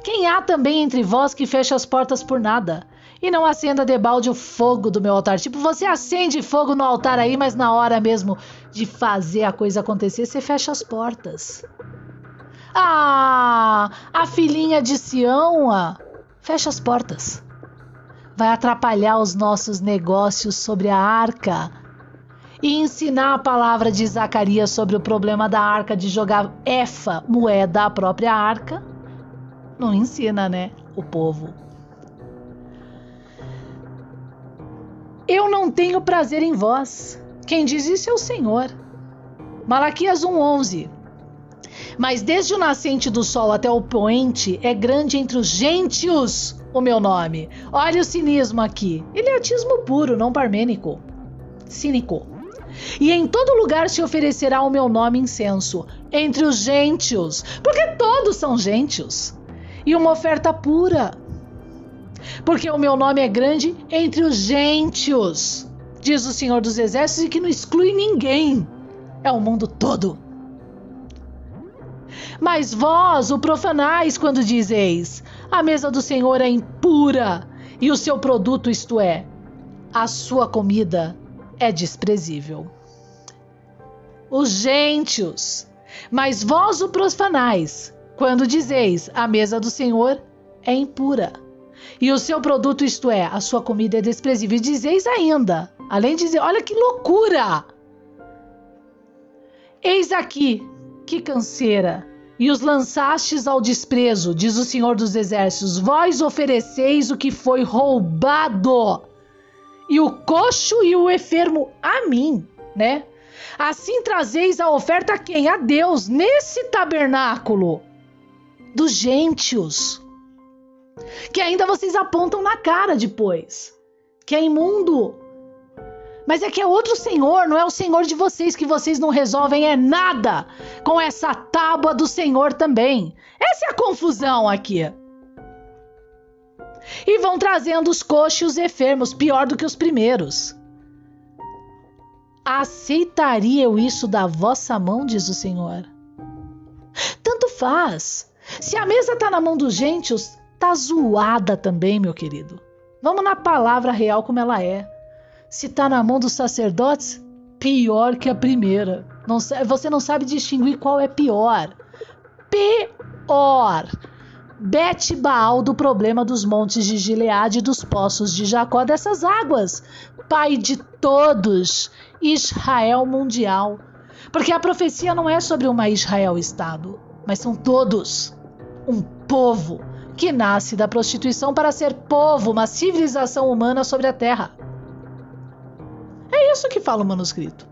Quem há também entre vós que feche as portas por nada e não acenda debalde o fogo do meu altar. Tipo, você acende fogo no altar aí, mas na hora mesmo de fazer a coisa acontecer, você fecha as portas. Ah, a filhinha de Sião, ah, fecha as portas. Vai atrapalhar os nossos negócios sobre a arca e ensinar a palavra de Zacarias sobre o problema da arca de jogar efa, moeda, à própria arca. Não ensina, né? O povo. Eu não tenho prazer em vós. Quem diz isso é o Senhor. Malaquias 1:11. Mas desde o nascente do sol até o poente é grande entre os gentios o meu nome. Olha o cinismo aqui. Ele é puro, não parmênico. Cínico. E em todo lugar se oferecerá o meu nome incenso, entre os gentios, porque todos são gentios. E uma oferta pura, porque o meu nome é grande entre os gentios, diz o Senhor dos Exércitos, e que não exclui ninguém. É o mundo todo. Mas vós o profanais quando dizeis: a mesa do Senhor é impura e o seu produto, isto é, a sua comida, é desprezível. Os gentios, mas vós o profanais quando dizeis: a mesa do Senhor é impura e o seu produto, isto é, a sua comida é desprezível. E dizeis ainda, além de dizer, olha que loucura! Eis aqui, que canseira, e os lançastes ao desprezo, diz o Senhor dos Exércitos. Vós ofereceis o que foi roubado, e o coxo e o enfermo a mim, né? Assim trazeis a oferta a quem? A Deus, nesse tabernáculo dos gentios que ainda vocês apontam na cara depois, que é imundo. Mas é que é outro Senhor, não é o Senhor de vocês que vocês não resolvem é nada com essa tábua do Senhor também. Essa é a confusão aqui. E vão trazendo os coxos e os enfermos, pior do que os primeiros. Aceitaria eu isso da vossa mão, diz o Senhor? Tanto faz. Se a mesa está na mão dos gentios, tá zoada também, meu querido. Vamos na palavra real como ela é. Se tá na mão dos sacerdotes, pior que a primeira. Não, você não sabe distinguir qual é pior. Pior. Bet Baal do problema dos montes de Gileade e dos poços de Jacó dessas águas. Pai de todos, Israel mundial. Porque a profecia não é sobre uma Israel Estado, mas são todos um povo que nasce da prostituição para ser povo, uma civilização humana sobre a terra. É isso que fala o manuscrito.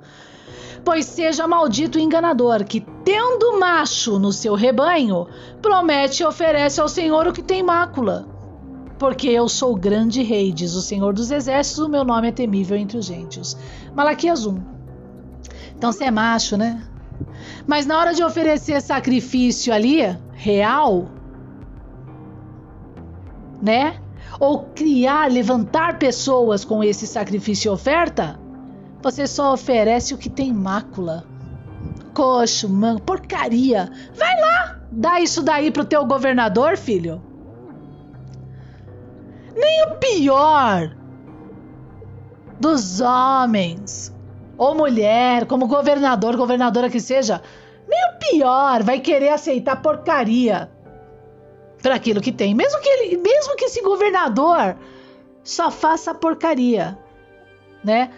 Pois seja maldito o enganador que, tendo macho no seu rebanho, promete e oferece ao Senhor o que tem mácula. Porque eu sou o grande rei, diz o Senhor dos Exércitos, o meu nome é temível entre os gentios. Malaquias 1. Então você é macho, né? Mas na hora de oferecer sacrifício ali, real, né? Ou criar, levantar pessoas com esse sacrifício e oferta, você só oferece o que tem mácula. Coxo, mano, porcaria. Vai lá, dá isso daí pro teu governador, filho. Nem o pior dos homens ou mulher, como governador, governadora que seja, nem o pior vai querer aceitar porcaria para aquilo que tem, mesmo que ele, mesmo que esse governador só faça porcaria, né?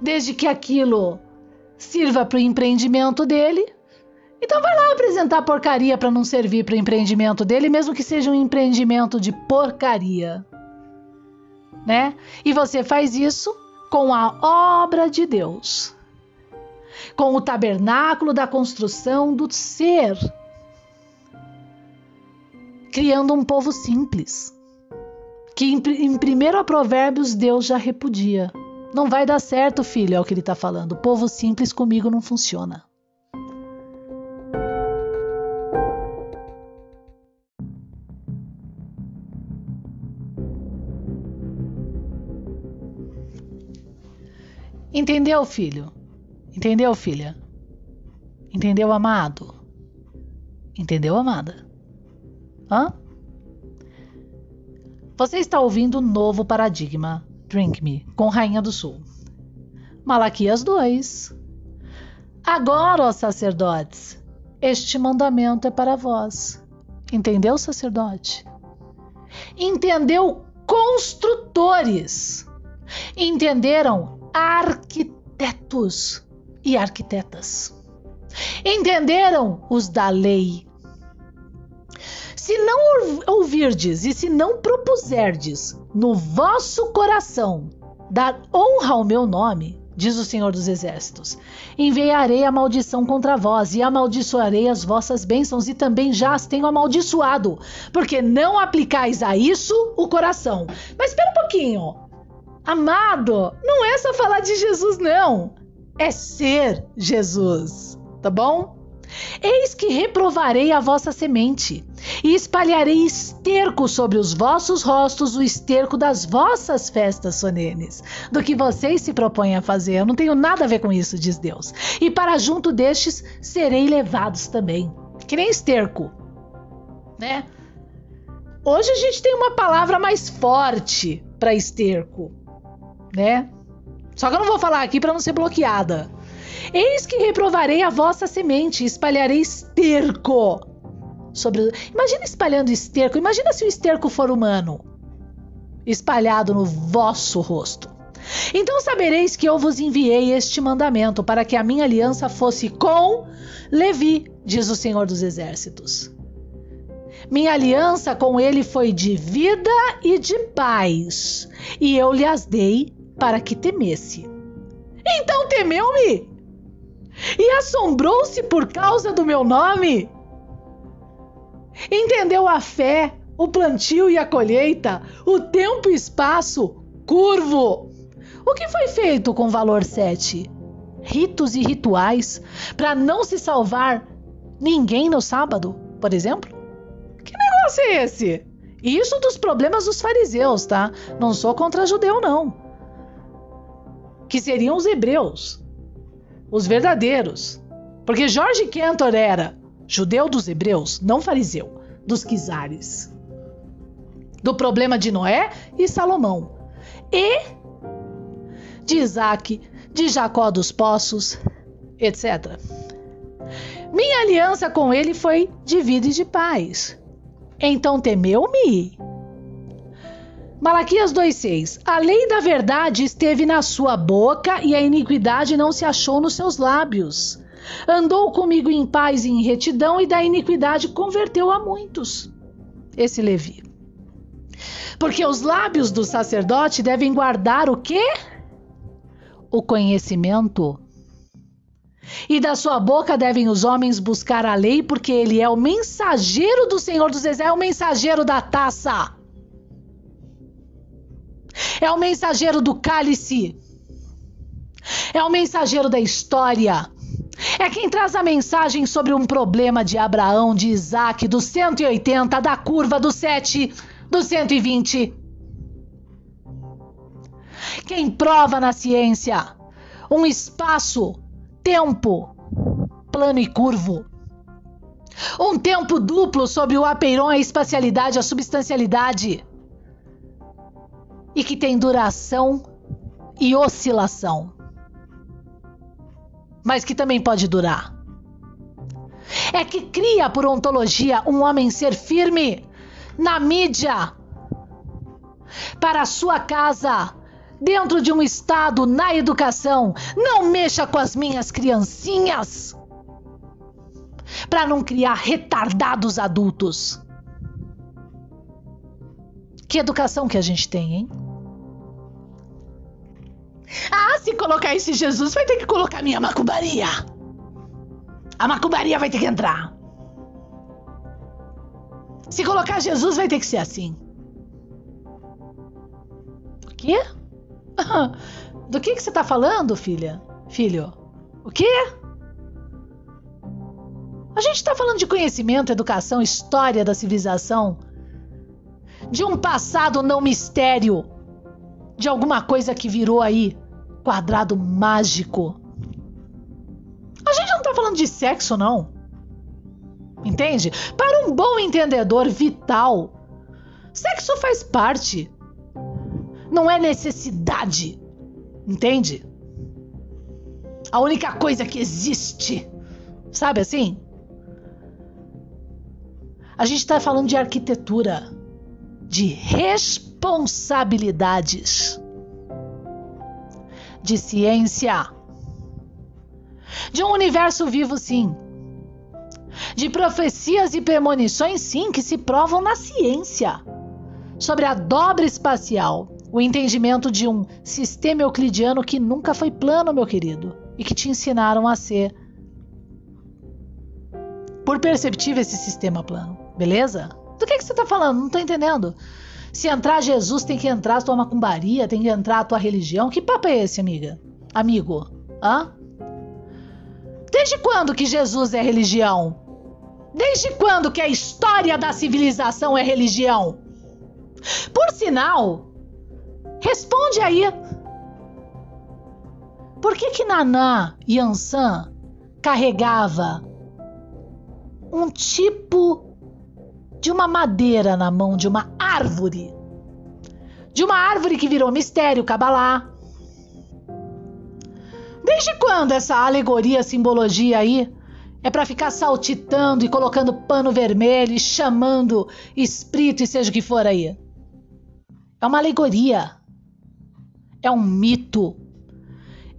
desde que aquilo sirva para o empreendimento dele. Então vai lá apresentar porcaria para não servir para o empreendimento dele, mesmo que seja um empreendimento de porcaria. Né? E você faz isso com a obra de Deus. Com o tabernáculo da construção do ser. Criando um povo simples. Que em, em 1 Provérbios Deus já repudia. Não vai dar certo, filho, é o que ele está falando. Povo simples comigo não funciona. Entendeu, filho? Entendeu, filha? Entendeu, amado? Entendeu, amada? Hã? Você está ouvindo o novo paradigma Drink Me, com Rainha do Sul. Malaquias 2. Agora, ó sacerdotes, este mandamento é para vós. Entendeu, sacerdote? Entendeu, construtores? Entenderam, arquitetos e arquitetas? Entenderam os da lei? Se não ouvirdes e se não propuserdes no vosso coração dar honra ao meu nome, diz o Senhor dos Exércitos, enviarei a maldição contra vós e amaldiçoarei as vossas bênçãos e também já as tenho amaldiçoado, porque não aplicais a isso o coração. Mas espera um pouquinho. Amado, não é só falar de Jesus, não. É ser Jesus, tá bom? Eis que reprovarei a vossa semente, e espalharei esterco sobre os vossos rostos, o esterco das vossas festas solenes, do que vocês se propõem a fazer. Eu não tenho nada a ver com isso, diz Deus. E para junto destes serei levados também, que nem esterco, né? Hoje a gente tem uma palavra mais forte para esterco, né? Só que eu não vou falar aqui para não ser bloqueada. Eis que reprovarei a vossa semente, espalharei esterco sobre. Imagina espalhando esterco. Imagina se o esterco for humano, espalhado no vosso rosto. Então sabereis que eu vos enviei este mandamento para que a minha aliança fosse com Levi, diz o Senhor dos Exércitos. Minha aliança com ele foi de vida e de paz, e eu lhe as dei para que temesse. Então temeu-me e assombrou-se por causa do meu nome. Entendeu a fé, o plantio e a colheita, o tempo e espaço, curvo. O que foi feito com valor 7? Ritos e rituais para não se salvar ninguém no sábado, por exemplo? Que negócio é esse? Isso dos problemas dos fariseus, tá? Não sou contra judeu, não. Que seriam os hebreus os verdadeiros. Porque Jorge Cantor era judeu dos hebreus, não fariseu, dos quizares. Do problema de Noé e Salomão. E de Isaac, de Jacó dos poços, etc. Minha aliança com ele foi de vida e de paz. Então temeu-me Malaquias 2,6 A lei da verdade esteve na sua boca e a iniquidade não se achou nos seus lábios. Andou comigo em paz e em retidão e da iniquidade converteu a muitos. esse Levi. Porque os lábios do sacerdote devem guardar o quê? O conhecimento. E da sua boca devem os homens buscar a lei, porque ele é o mensageiro do Senhor dos Exércitos, é o mensageiro da taça. É o mensageiro do cálice. É o mensageiro da história. É quem traz a mensagem sobre um problema de Abraão, de Isaac, do 180, da curva do 7 do 120. Quem prova na ciência um espaço, tempo, plano e curvo. Um tempo duplo sobre o apeiron, a espacialidade, a substancialidade. E que tem duração e oscilação. Mas que também pode durar. É que cria por ontologia um homem ser firme na mídia, para a sua casa, dentro de um estado, na educação. Não mexa com as minhas criancinhas. Para não criar retardados adultos. Que educação que a gente tem, hein? Ah, se colocar esse Jesus, vai ter que colocar minha macumbaria. A macumbaria vai ter que entrar. Se colocar Jesus, vai ter que ser assim. O quê? Do que, que você está falando, filha? Filho? O quê? A gente está falando de conhecimento, educação, história da civilização, de um passado não mistério, de alguma coisa que virou aí quadrado mágico. A gente não está falando de sexo, não. Entende? Para um bom entendedor vital, sexo faz parte. Não é necessidade. Entende? A única coisa que existe. Sabe assim? A gente está falando de arquitetura, de responsabilidades, de ciência, de um universo vivo, sim de profecias e premonições, sim, que se provam na ciência. Sobre a dobra espacial, o entendimento de um sistema euclidiano que nunca foi plano, meu querido, e que te ensinaram a ser por perceptível esse sistema plano, beleza? Do que, que você está falando? Não estou entendendo. Se entrar Jesus, tem que entrar a tua macumbaria, tem que entrar a tua religião. Que papo é esse, amiga? Amigo? Hã? Desde quando que Jesus é religião? Desde quando que a história da civilização é religião? Por sinal, responde aí. Por que que Nanã Yansan carregava um tipo de uma madeira na mão de uma árvore? De uma árvore que virou mistério, Cabalá. Desde quando essa alegoria, simbologia aí é para ficar saltitando e colocando pano vermelho e chamando espírito e seja o que for aí. É uma alegoria. É um mito.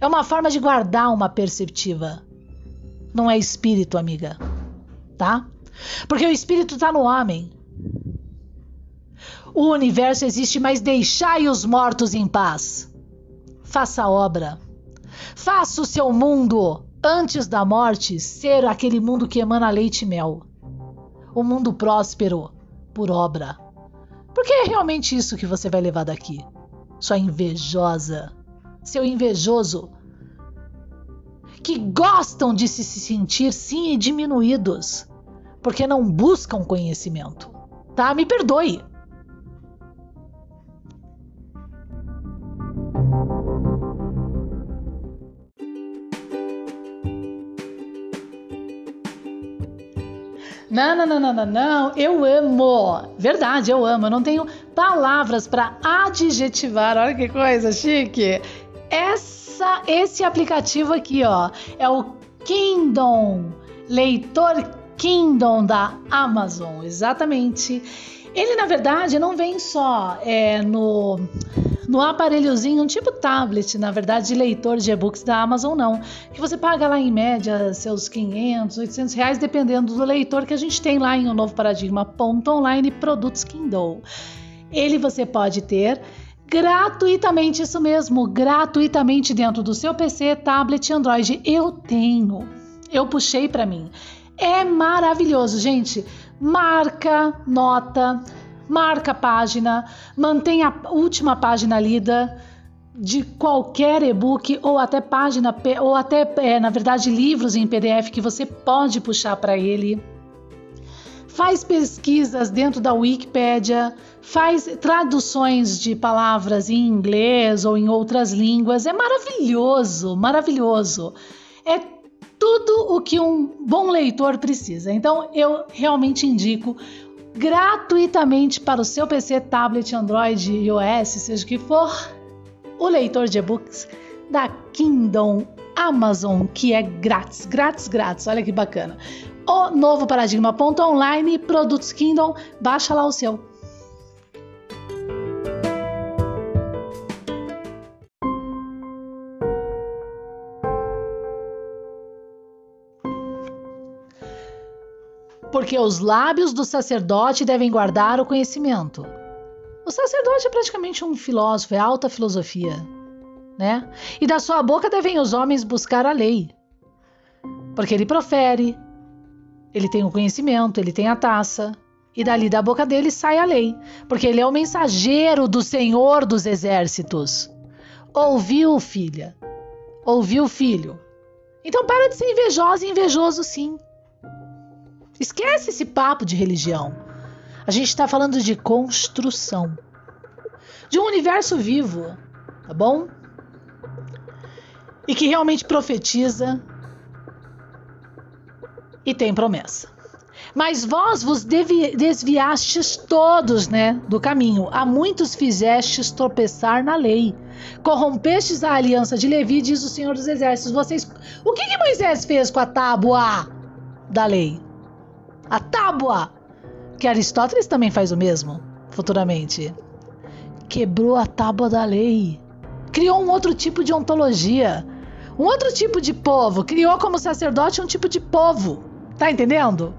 É uma forma de guardar uma perceptiva. Não é espírito, amiga. Tá? Porque o espírito está no homem. O universo existe, mas deixai os mortos em paz. Faça a obra. Faça o seu mundo antes da morte, ser aquele mundo que emana leite e mel. O mundo próspero por obra. Porque é realmente isso que você vai levar daqui. Sua invejosa, seu invejoso, que gostam de se sentir sim diminuídos, porque não buscam conhecimento. Tá? Me perdoe. Não, não, não, não, não, não. Eu amo. Verdade, eu amo. Eu não tenho palavras para adjetivar. Olha que coisa chique. Essa, esse aplicativo aqui, ó, é o Kindle, leitor Kindle da Amazon. Exatamente. Ele, na verdade, não vem só é, no, no aparelhozinho, um tipo tablet, na verdade, de leitor de e-books da Amazon, não. Que você paga lá em média seus 500, 800 reais, dependendo do leitor que a gente tem lá em um novo paradigma.online produtos Kindle. Ele você pode ter gratuitamente, isso mesmo, gratuitamente dentro do seu PC, tablet, Android. Eu tenho, eu puxei para mim. É maravilhoso, gente marca nota, marca página, mantém a última página lida de qualquer e-book ou até página ou até é, na verdade livros em PDF que você pode puxar para ele. Faz pesquisas dentro da Wikipédia, faz traduções de palavras em inglês ou em outras línguas. É maravilhoso, maravilhoso. É tudo o que um bom leitor precisa. Então eu realmente indico gratuitamente para o seu PC, tablet, Android, iOS, seja o que for, o leitor de e-books da Kindle Amazon, que é grátis, grátis, grátis. Olha que bacana. O novo paradigma.online, produtos Kindle, baixa lá o seu. Porque os lábios do sacerdote devem guardar o conhecimento. O sacerdote é praticamente um filósofo, é alta filosofia, né? E da sua boca devem os homens buscar a lei, porque ele profere, ele tem o conhecimento, ele tem a taça, e dali da boca dele sai a lei, porque ele é o mensageiro do Senhor dos exércitos. Ouviu, filha? Ouviu, filho? Então para de ser invejosa e invejoso, sim. Esquece esse papo de religião. A gente está falando de construção, de um universo vivo, tá bom? E que realmente profetiza e tem promessa. Mas vós vos desviastes todos, né, do caminho. A muitos fizestes tropeçar na lei. Corrompestes a aliança de Levi, diz o Senhor dos Exércitos. Vocês, o que, que Moisés fez com a tábua da lei? A tábua, que Aristóteles também faz o mesmo, futuramente. Quebrou a tábua da lei. Criou um outro tipo de ontologia. Um outro tipo de povo. Criou como sacerdote um tipo de povo. Tá entendendo?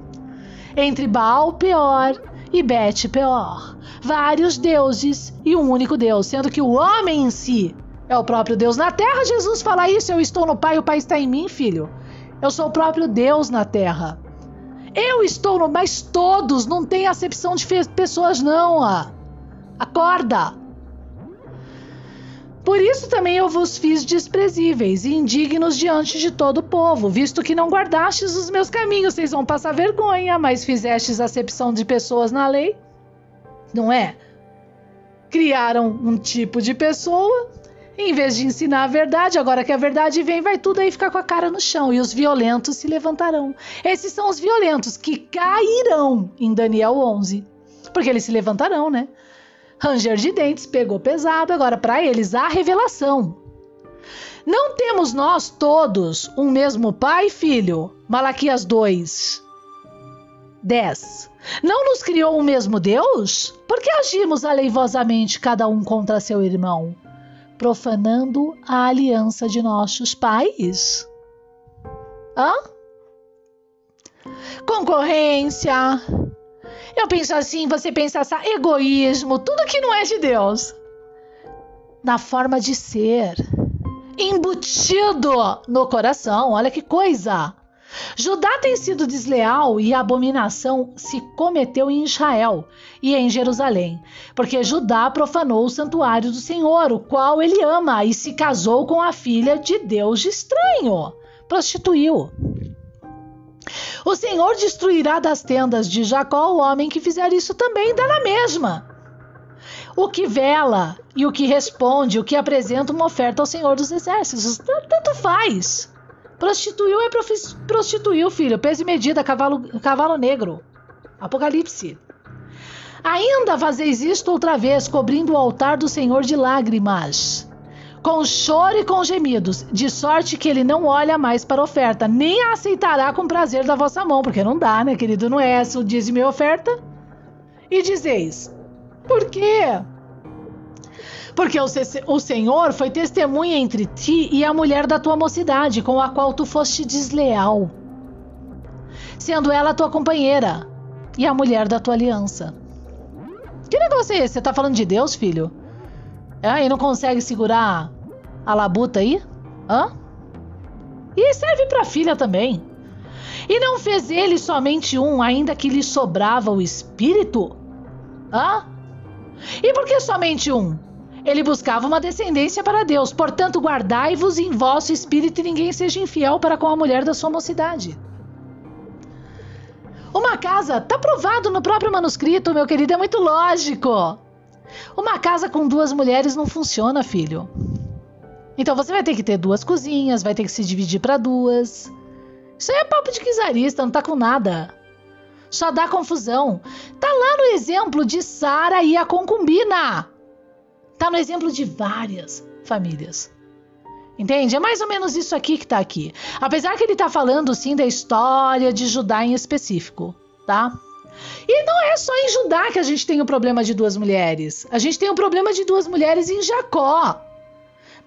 Entre Baal Peor e Bet Peor. Vários deuses e um único Deus, sendo que o homem em si é o próprio Deus. Na terra, Jesus fala isso: Eu estou no Pai, o Pai está em mim, filho. Eu sou o próprio Deus na terra. Eu estou no. Mas todos, não tem acepção de pessoas, não. Ah. Acorda! Por isso também eu vos fiz desprezíveis e indignos diante de todo o povo, visto que não guardastes os meus caminhos, vocês vão passar vergonha, mas fizestes acepção de pessoas na lei. Não é? Criaram um tipo de pessoa em vez de ensinar a verdade, agora que a verdade vem, vai tudo aí ficar com a cara no chão e os violentos se levantarão. Esses são os violentos que cairão em Daniel 11, porque eles se levantarão, né? Ranger de dentes pegou pesado, agora para eles há revelação. Não temos nós todos um mesmo pai, filho? Malaquias 2. 10. Não nos criou o mesmo Deus? Por que agimos aleivosamente cada um contra seu irmão? Profanando a aliança de nossos pais? Hã? Concorrência. Eu penso assim, você pensa assim, egoísmo, tudo que não é de Deus. Na forma de ser, embutido no coração, olha que coisa. Judá tem sido desleal e a abominação se cometeu em Israel e em Jerusalém, porque Judá profanou o santuário do Senhor, o qual ele ama, e se casou com a filha de Deus estranho, prostituiu. O Senhor destruirá das tendas de Jacó o homem que fizer isso também, dá na mesma. O que vela e o que responde, o que apresenta uma oferta ao Senhor dos Exércitos, tanto faz. Prostituiu é prostituiu, filho. Peso e medida, cavalo, cavalo negro. Apocalipse. Ainda fazeis isto outra vez, cobrindo o altar do Senhor de lágrimas, com choro e com gemidos, de sorte que ele não olha mais para a oferta, nem a aceitará com prazer da vossa mão, porque não dá, né, querido? Não é essa o dízimo e oferta? E dizeis: Por quê? Porque o, o Senhor foi testemunha entre ti e a mulher da tua mocidade, com a qual tu foste desleal, sendo ela tua companheira e a mulher da tua aliança. Que negócio é esse? Você tá falando de Deus, filho? É, e não consegue segurar a labuta aí? Hã? E serve pra filha também. E não fez ele somente um, ainda que lhe sobrava o espírito? Hã? E por que somente um? Ele buscava uma descendência para Deus, portanto, guardai-vos em vosso espírito e ninguém seja infiel para com a mulher da sua mocidade. Uma casa, tá provado no próprio manuscrito, meu querido, é muito lógico. Uma casa com duas mulheres não funciona, filho. Então você vai ter que ter duas cozinhas, vai ter que se dividir para duas. Isso aí é papo de quizarista, não tá com nada. Só dá confusão. Tá lá no exemplo de Sara e a concubina. Tá no exemplo de várias famílias. Entende? É mais ou menos isso aqui que tá aqui. Apesar que ele tá falando sim da história de Judá em específico, tá? E não é só em Judá que a gente tem o problema de duas mulheres. A gente tem o problema de duas mulheres em Jacó.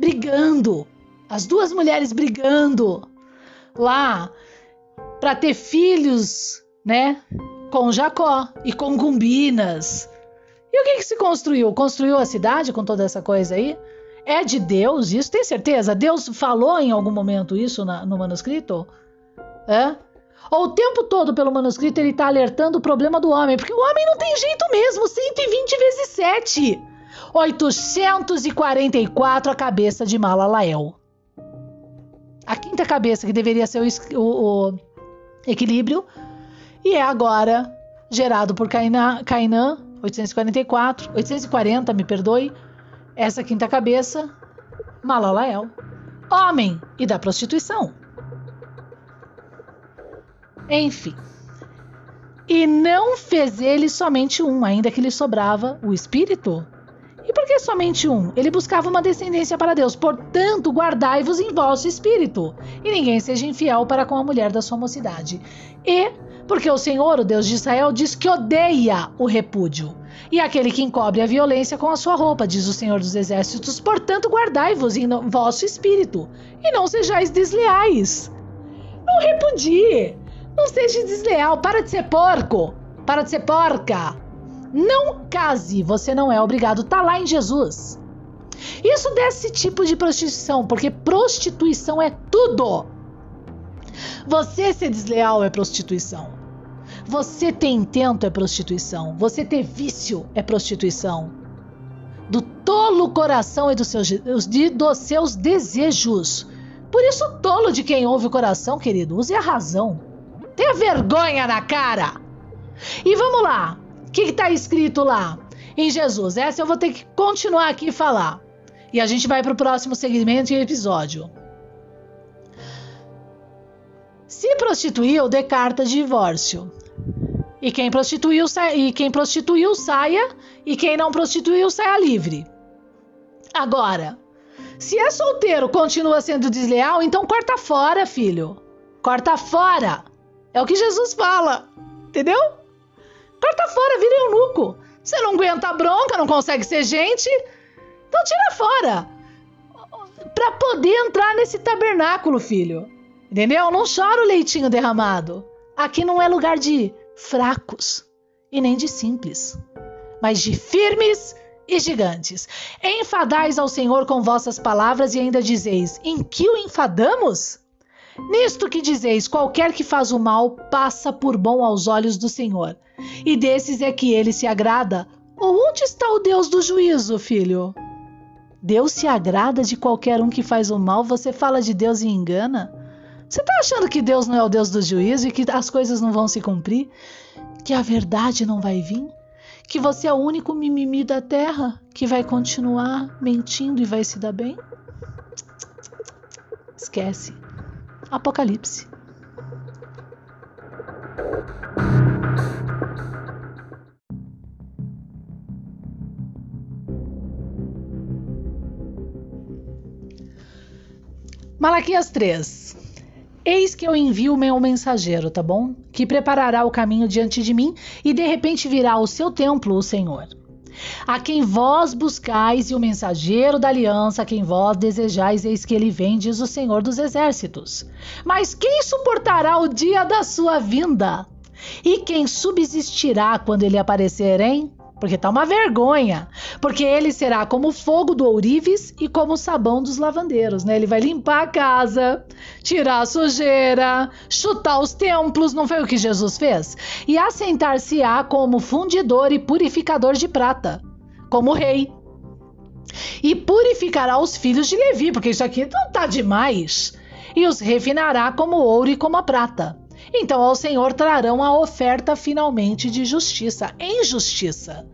Brigando. As duas mulheres brigando lá para ter filhos, né? Com Jacó e concubinas. E o que, que se construiu? Construiu a cidade com toda essa coisa aí? É de Deus isso? Tem certeza? Deus falou em algum momento isso na, no manuscrito? É? Ou o tempo todo pelo manuscrito ele está alertando o problema do homem? Porque o homem não tem jeito mesmo. 120 vezes 7. 844 a cabeça de Malalael. A quinta cabeça, que deveria ser o, o, o equilíbrio, e é agora gerado por Cainã, Cainã 844, 840, me perdoe, essa quinta cabeça, Malalael, homem e da prostituição. Enfim. E não fez ele somente um, ainda que lhe sobrava o espírito. E por que somente um? Ele buscava uma descendência para Deus. Portanto, guardai-vos em vosso espírito, e ninguém seja infiel para com a mulher da sua mocidade. E porque o Senhor, o Deus de Israel, diz que odeia o repúdio. E aquele que encobre a violência com a sua roupa, diz o Senhor dos Exércitos. Portanto, guardai-vos em vosso espírito, e não sejais desleais. Não repudie. Não seja desleal. Para de ser porco. Para de ser porca. Não case. Você não é obrigado. Tá lá em Jesus. Isso desse tipo de prostituição, porque prostituição é tudo. Você ser desleal é prostituição. Você ter intento é prostituição. Você ter vício é prostituição. Do tolo coração e dos seus, dos seus desejos. Por isso, tolo de quem ouve o coração, querido, use a razão. Tenha vergonha na cara. E vamos lá. O que está escrito lá? Em Jesus. Essa eu vou ter que continuar aqui e falar. E a gente vai para o próximo segmento e episódio. Se prostituiu, dê carta de divórcio. E quem prostituiu, e quem prostituiu saia, e quem não prostituiu saia livre. Agora, se é solteiro, continua sendo desleal, então corta fora, filho. Corta fora. É o que Jesus fala. Entendeu? Corta fora, vira eunuco. Você não aguenta a bronca, não consegue ser gente. Então tira fora. Para poder entrar nesse tabernáculo, filho. Entendeu? Não chora o leitinho derramado. Aqui não é lugar de fracos e nem de simples, mas de firmes e gigantes. Enfadais ao Senhor com vossas palavras e ainda dizeis: Em que o enfadamos? Nisto que dizeis: qualquer que faz o mal passa por bom aos olhos do Senhor, e desses é que ele se agrada. Ou onde está o Deus do juízo, filho? Deus se agrada de qualquer um que faz o mal, você fala de Deus e engana? Você está achando que Deus não é o Deus do juízo e que as coisas não vão se cumprir? Que a verdade não vai vir? Que você é o único mimimi da terra que vai continuar mentindo e vai se dar bem? Esquece. Apocalipse. Malaquias 3 Eis que eu envio o meu mensageiro, tá bom? Que preparará o caminho diante de mim, e de repente virá ao seu templo o Senhor. A quem vós buscais, e o mensageiro da aliança, a quem vós desejais, eis que ele vem, diz o Senhor dos Exércitos. Mas quem suportará o dia da sua vinda? E quem subsistirá quando ele aparecer, hein? Porque tá uma vergonha. Porque ele será como o fogo do ourives e como o sabão dos lavandeiros, né? Ele vai limpar a casa, tirar a sujeira, chutar os templos, não foi o que Jesus fez? E assentar-se-á como fundidor e purificador de prata, como rei. E purificará os filhos de Levi, porque isso aqui não tá demais. E os refinará como ouro e como a prata então ao Senhor trarão a oferta finalmente de justiça, em justiça,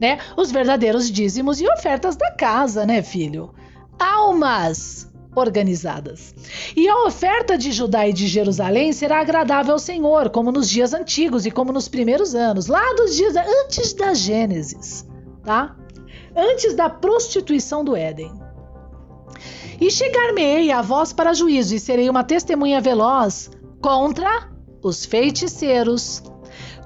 né? Os verdadeiros dízimos e ofertas da casa, né, filho? Almas organizadas. E a oferta de Judá e de Jerusalém será agradável ao Senhor, como nos dias antigos e como nos primeiros anos, lá dos dias antes da Gênesis, tá? Antes da prostituição do Éden. E chegar-me-ei a vós para juízo, e serei uma testemunha veloz contra os feiticeiros,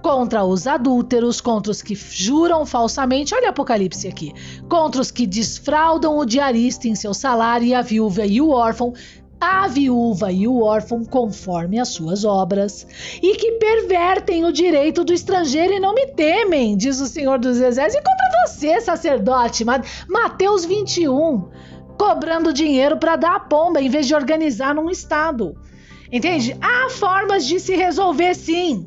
contra os adúlteros, contra os que juram falsamente, olha Apocalipse aqui, contra os que desfraudam o diarista em seu salário e a viúva e o órfão, a viúva e o órfão conforme as suas obras, e que pervertem o direito do estrangeiro e não me temem, diz o Senhor dos Exércitos, e contra você, sacerdote, Mateus 21, cobrando dinheiro para dar a pomba em vez de organizar num estado. Entende? Há formas de se resolver sim.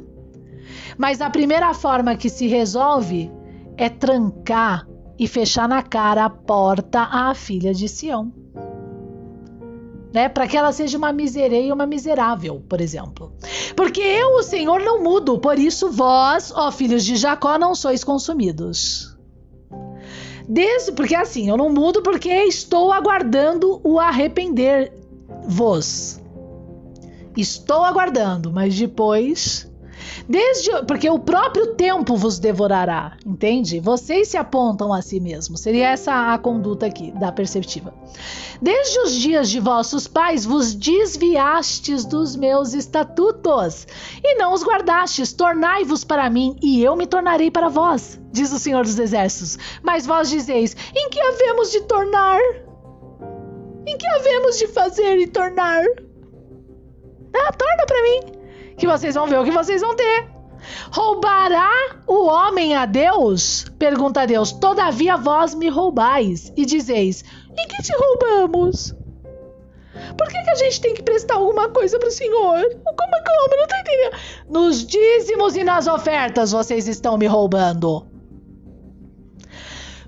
Mas a primeira forma que se resolve é trancar e fechar na cara a porta à filha de Sião. Né? Para que ela seja uma misereia e uma miserável, por exemplo. Porque eu, o Senhor, não mudo, por isso vós, ó filhos de Jacó, não sois consumidos. Desde, porque assim, eu não mudo porque estou aguardando o arrepender-vos. Estou aguardando, mas depois. Desde, porque o próprio tempo vos devorará, entende? Vocês se apontam a si mesmos. Seria essa a conduta aqui da perceptiva. Desde os dias de vossos pais vos desviastes dos meus estatutos e não os guardastes. Tornai-vos para mim e eu me tornarei para vós, diz o Senhor dos Exércitos. Mas vós dizeis: em que havemos de tornar? Em que havemos de fazer e tornar? Torna para mim, que vocês vão ver o que vocês vão ter. Roubará o homem a Deus? Pergunta Deus. Todavia vós me roubais e dizeis: Em que te roubamos? Por que, que a gente tem que prestar alguma coisa para o Senhor? Como, é como? Não tô entendendo. Nos dízimos e nas ofertas vocês estão me roubando.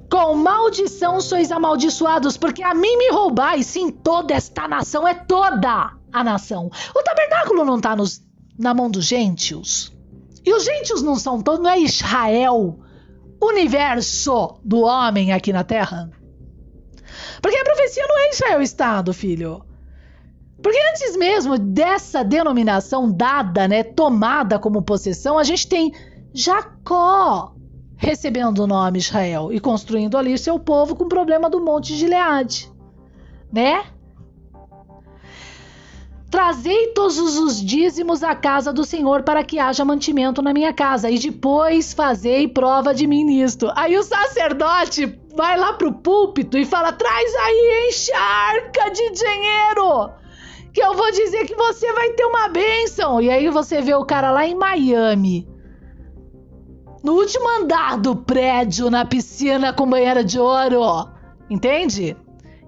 Com maldição sois amaldiçoados, porque a mim me roubais. Sim, toda esta nação é toda a nação. O tabernáculo não está na mão dos gentios. E os gentios não são todos, não é Israel, universo do homem aqui na terra. Porque a profecia não é Israel Estado, filho. Porque antes mesmo dessa denominação dada, né, tomada como possessão, a gente tem Jacó recebendo o nome Israel e construindo ali seu povo com o problema do Monte de Gileade, né? Trazei todos os dízimos à casa do Senhor para que haja mantimento na minha casa, e depois fazei prova de mim nisto. Aí o sacerdote vai lá pro púlpito e fala: traz aí encharca de dinheiro, que eu vou dizer que você vai ter uma bênção. E aí você vê o cara lá em Miami, no último andar do prédio, na piscina com banheira de ouro, entende?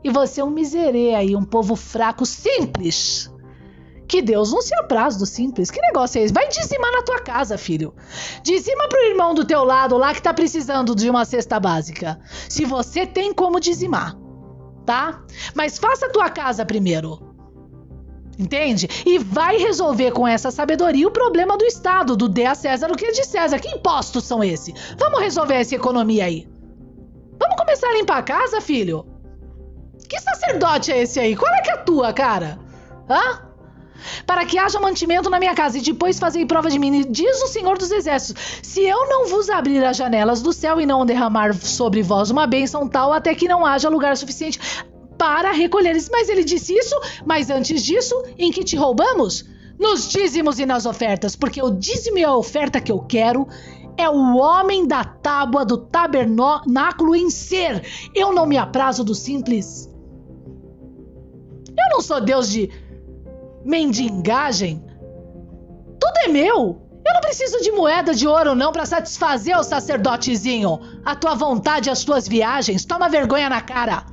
E você é um miserê aí, um povo fraco, simples que Deus não se apraz do simples. Que negócio é esse? Vai dizimar na tua casa, filho. Dizima pro irmão do teu lado lá que tá precisando de uma cesta básica. Se você tem como dizimar, tá? Mas faça a tua casa primeiro. Entende? E vai resolver com essa sabedoria o problema do Estado, do dê a César o que é de César. Que impostos são esses? Vamos resolver essa economia aí. Vamos começar a limpar a casa, filho? Que sacerdote é esse aí? Qual é que é a tua, cara? Hã? Para que haja mantimento na minha casa, e depois fazei prova de mim, diz o Senhor dos Exércitos: se eu não vos abrir as janelas do céu e não derramar sobre vós uma bênção tal, até que não haja lugar suficiente. para recolher. Mas ele disse isso, mas antes disso, em que te roubamos? Nos dízimos e nas ofertas, porque o dízimo e a oferta que eu quero é o homem da tábua do tabernáculo em ser. Eu não me aprazo do simples. Eu não sou Deus de mendigagem. Tudo é meu. Eu não preciso de moeda de ouro não para satisfazer o sacerdotezinho. A tua vontade, as tuas viagens, toma vergonha na cara.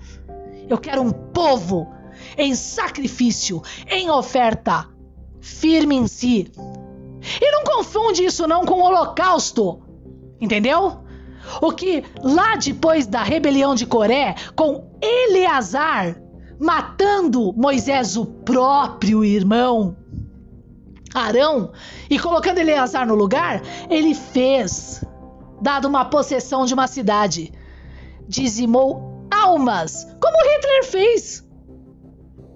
Eu quero um povo em sacrifício, em oferta, firme em si. E não confunde isso não com o holocausto. Entendeu? O que lá depois da rebelião de Coré, com Eleazar matando Moisés, o próprio irmão, Arão e colocando Eleazar no lugar, ele fez, dado uma possessão de uma cidade, dizimou almas, como Hitler fez.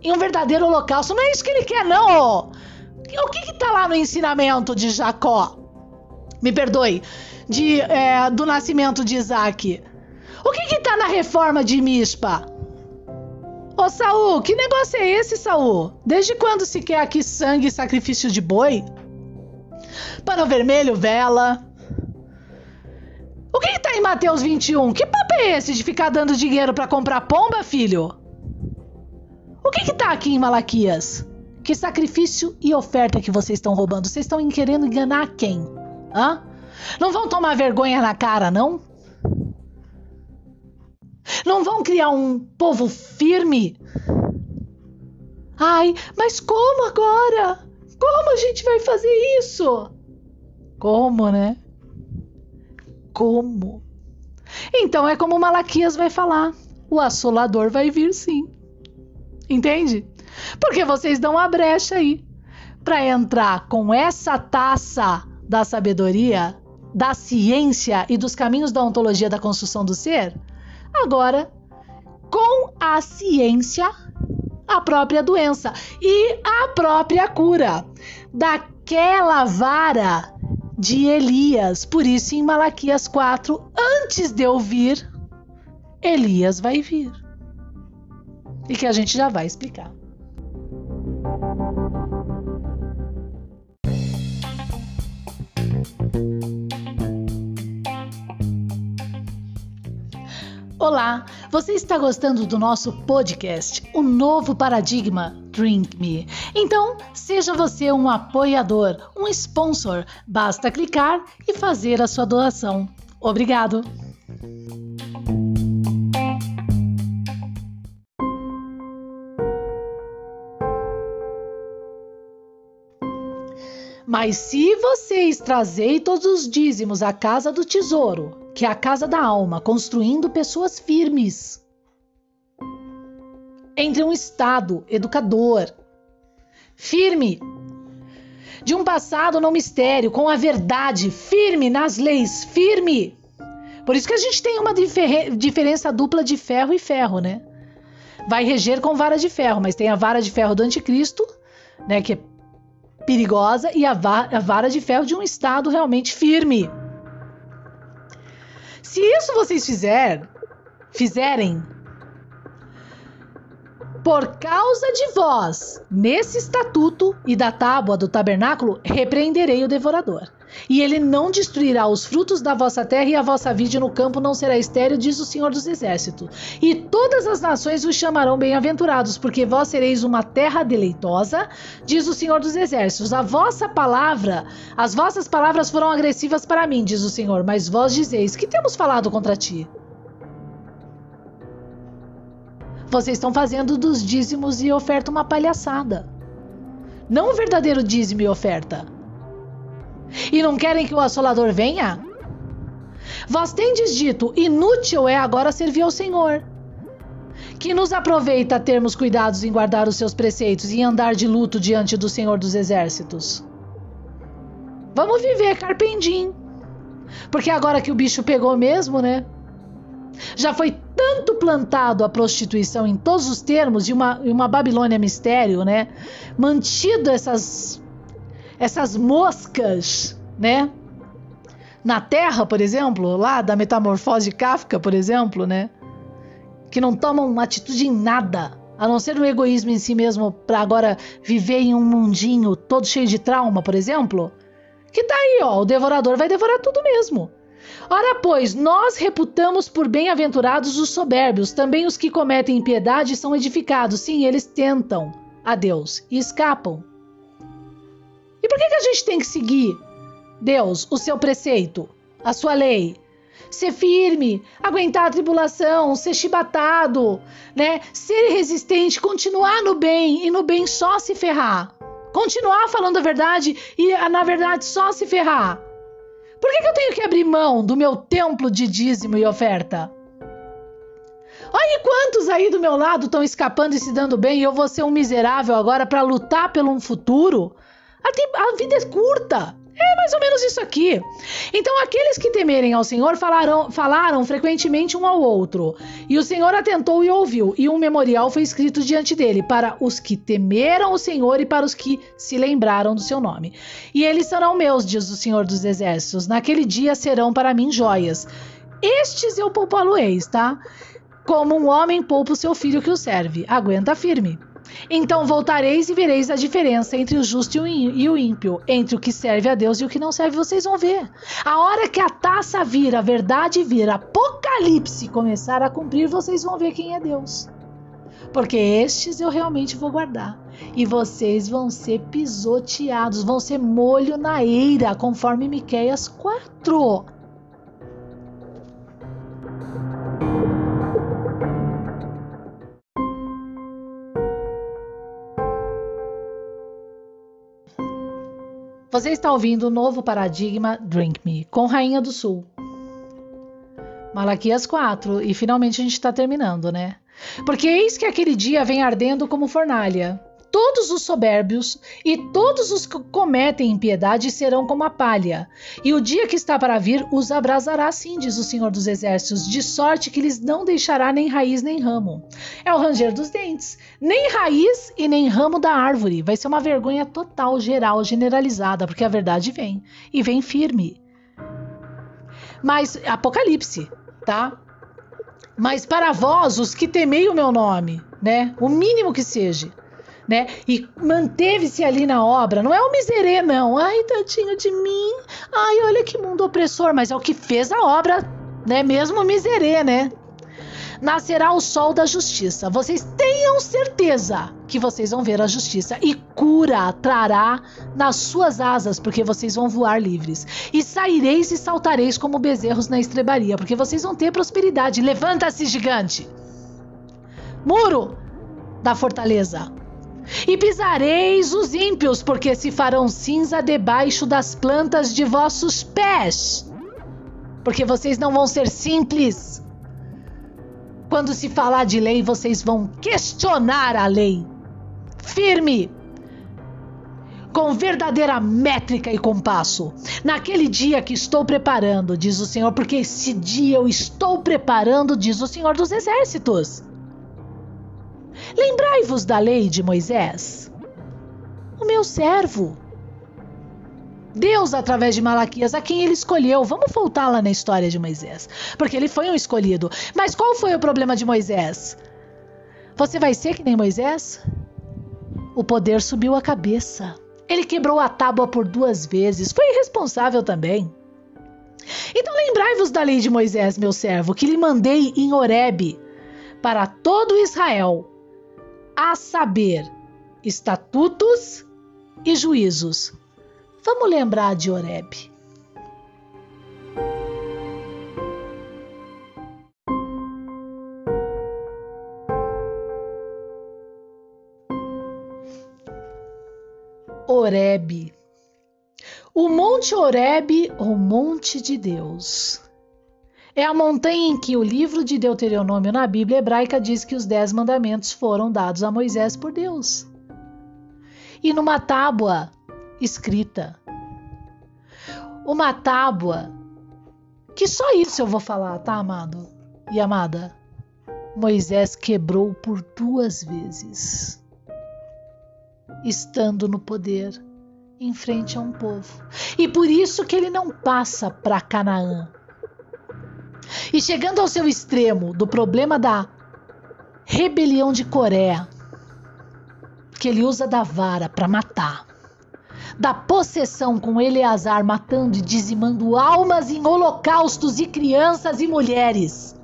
Em um verdadeiro holocausto. Não é isso que ele quer, não. O que está lá no ensinamento de Jacó? Me perdoe, de, é, do nascimento de Isaac. O que está na reforma de Mispa? Ô Saul, que negócio é esse, Saul? Desde quando se quer aqui sangue e sacrifício de boi? Pano vermelho, vela. O que, que tá em Mateus 21? Que papo é esse de ficar dando dinheiro para comprar pomba, filho? O que, que tá aqui em Malaquias? Que sacrifício e oferta que vocês estão roubando? Vocês estão querendo enganar quem? Hã? Não vão tomar vergonha na cara, não? Não vão criar um povo firme? Ai, mas como agora? Como a gente vai fazer isso? Como, né? Como? Então é como Malaquias vai falar: o assolador vai vir sim. Entende? Porque vocês dão a brecha aí para entrar com essa taça da sabedoria, da ciência e dos caminhos da ontologia da construção do ser Agora, com a ciência, a própria doença e a própria cura daquela vara de Elias. Por isso, em Malaquias 4, antes de eu vir, Elias vai vir. E que a gente já vai explicar. Olá, você está gostando do nosso podcast, o novo paradigma Drink Me? Então, seja você um apoiador, um sponsor, basta clicar e fazer a sua doação. Obrigado! Mas se vocês trazei todos os dízimos à casa do tesouro, que é a casa da alma, construindo pessoas firmes. Entre um Estado educador, firme, de um passado no mistério, com a verdade, firme nas leis, firme. Por isso que a gente tem uma difer diferença dupla de ferro e ferro, né? Vai reger com vara de ferro, mas tem a vara de ferro do anticristo, né, que é perigosa, e a, va a vara de ferro de um Estado realmente firme. Se isso vocês fizer, fizerem, por causa de vós, nesse estatuto e da tábua do tabernáculo, repreenderei o devorador. E ele não destruirá os frutos da vossa terra, e a vossa vide no campo não será estéril, diz o Senhor dos Exércitos. E todas as nações vos chamarão bem-aventurados, porque vós sereis uma terra deleitosa, diz o Senhor dos Exércitos. A vossa palavra, as vossas palavras foram agressivas para mim, diz o Senhor, mas vós dizeis: Que temos falado contra ti? Vocês estão fazendo dos dízimos e oferta uma palhaçada. Não o verdadeiro dízimo e oferta. E não querem que o assolador venha? Vós tendes dito: inútil é agora servir ao Senhor. Que nos aproveita termos cuidados em guardar os seus preceitos e andar de luto diante do Senhor dos Exércitos. Vamos viver carpendim. Porque agora que o bicho pegou mesmo, né? Já foi tanto plantado a prostituição em todos os termos de uma, uma Babilônia mistério, né? Mantido essas essas moscas, né? Na Terra, por exemplo, lá da metamorfose de Kafka, por exemplo, né? que não tomam uma atitude em nada, a não ser o egoísmo em si mesmo para agora viver em um mundinho todo cheio de trauma, por exemplo? Que tá aí, ó, o devorador vai devorar tudo mesmo. Ora, pois, nós reputamos por bem-aventurados os soberbios, também os que cometem impiedade são edificados. Sim, eles tentam a Deus e escapam. E por que, que a gente tem que seguir Deus, o seu preceito, a sua lei? Ser firme, aguentar a tribulação, ser chibatado, né? Ser resistente, continuar no bem e no bem só se ferrar. Continuar falando a verdade e na verdade só se ferrar. Por que, que eu tenho que abrir mão do meu templo de dízimo e oferta? Olha quantos aí do meu lado estão escapando e se dando bem e eu vou ser um miserável agora para lutar pelo um futuro? A, vida é curta. É mais ou menos isso aqui. Então, aqueles que temerem ao Senhor falaram, falaram frequentemente um ao outro. E o Senhor atentou e ouviu, e um memorial foi escrito diante dele, para os que temeram o Senhor e para os que se lembraram do seu nome. E eles serão meus, diz o Senhor dos Exércitos. Naquele dia serão para mim joias. Estes eu poupá-lo-eis, tá? Como um homem poupa o seu filho que o serve. Aguenta firme. Então voltareis e vereis a diferença entre o justo e o ímpio, entre o que serve a Deus e o que não serve, vocês vão ver. A hora que a taça vir, a verdade vir, Apocalipse começar a cumprir, vocês vão ver quem é Deus. Porque estes eu realmente vou guardar. E vocês vão ser pisoteados, vão ser molho na eira, conforme Miqueias 4. Você está ouvindo o novo paradigma Drink Me com Rainha do Sul. Malaquias 4, e finalmente a gente está terminando, né? Porque eis que aquele dia vem ardendo como fornalha, todos os soberbios e todos os que cometem impiedade serão como a palha. E o dia que está para vir os abrasará, assim diz o Senhor dos Exércitos, de sorte que lhes não deixará nem raiz nem ramo. É o ranger dos dentes. Nem raiz e nem ramo da árvore. Vai ser uma vergonha total, geral, generalizada, porque a verdade vem. E vem firme. Mas, Apocalipse, tá? Mas para vós, os que temei o meu nome, né? O mínimo que seja né? E manteve-se ali na obra. Não é o miserê, não. Ai, tadinho de mim. Ai, olha que mundo opressor. Mas é o que fez a obra, né? Mesmo o miserê, né? Nascerá o sol da justiça. Vocês tenham certeza que vocês vão ver a justiça e cura trará nas suas asas, porque vocês vão voar livres. E saireis e saltareis como bezerros na estrebaria, porque vocês vão ter prosperidade. Levanta-se, gigante! Muro da fortaleza, e pisareis os ímpios, porque se farão cinza debaixo das plantas de vossos pés. Porque vocês não vão ser simples. Quando se falar de lei, vocês vão questionar a lei. Firme, com verdadeira métrica e compasso. Naquele dia que estou preparando, diz o Senhor, porque esse dia eu estou preparando, diz o Senhor dos Exércitos. Lembrai-vos da lei de Moisés, o meu servo. Deus, através de Malaquias, a quem ele escolheu. Vamos voltar lá na história de Moisés, porque ele foi um escolhido. Mas qual foi o problema de Moisés? Você vai ser que nem Moisés? O poder subiu a cabeça. Ele quebrou a tábua por duas vezes. Foi irresponsável também. Então lembrai-vos da lei de Moisés, meu servo, que lhe mandei em Horebe para todo Israel a saber, estatutos e juízos. Vamos lembrar de Oreb. Oreb. O Monte Oreb, o Monte de Deus. É a montanha em que o livro de Deuteronômio na Bíblia hebraica diz que os Dez Mandamentos foram dados a Moisés por Deus. E numa tábua escrita. Uma tábua que só isso eu vou falar, tá, amado e amada? Moisés quebrou por duas vezes, estando no poder em frente a um povo. E por isso que ele não passa para Canaã, e chegando ao seu extremo do problema da rebelião de Coré, que ele usa da vara para matar, da possessão com Eleazar matando e dizimando almas em holocaustos e crianças e mulheres.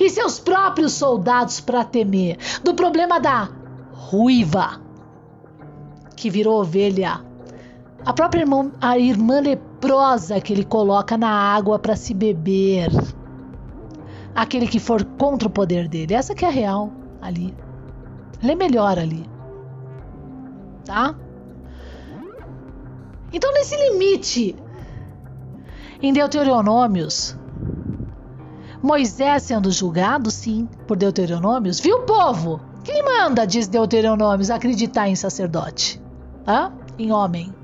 E seus próprios soldados para temer, do problema da ruiva, que virou ovelha, a própria irmã, a irmã leprosa que ele coloca na água para se beber, aquele que for contra o poder dele, essa que é a real ali. É melhor ali. Tá? Então, nesse limite, em Deuteronômios, Moisés sendo julgado, sim, por Deuteronômios, viu, povo? Quem manda, diz Deuteronômios, acreditar em sacerdote? Hã? Em homem.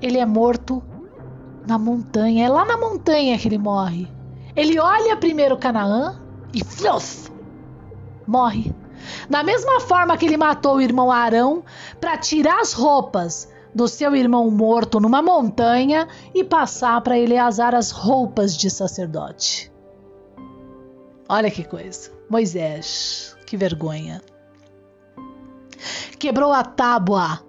Ele é morto na montanha. É lá na montanha que ele morre. Ele olha primeiro Canaã e fluff, morre. Da mesma forma que ele matou o irmão Arão para tirar as roupas do seu irmão morto numa montanha e passar para Eleazar as roupas de sacerdote. Olha que coisa. Moisés, que vergonha. Quebrou a tábua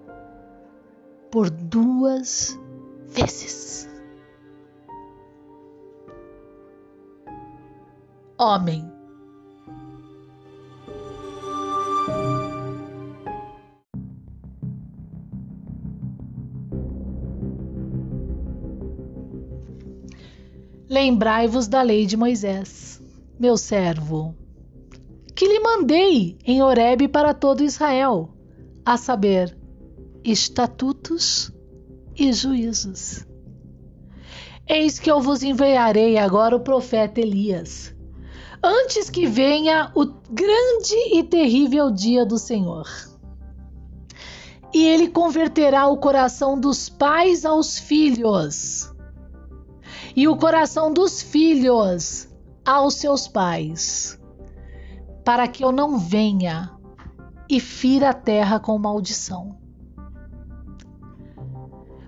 por duas vezes. Homem Lembrai-vos da lei de Moisés, meu servo, que lhe mandei em Horebe para todo Israel, a saber, estatutos e juízos. Eis que eu vos enviarei agora o profeta Elias, antes que venha o grande e terrível dia do Senhor. E ele converterá o coração dos pais aos filhos e o coração dos filhos aos seus pais, para que eu não venha e fira a terra com maldição.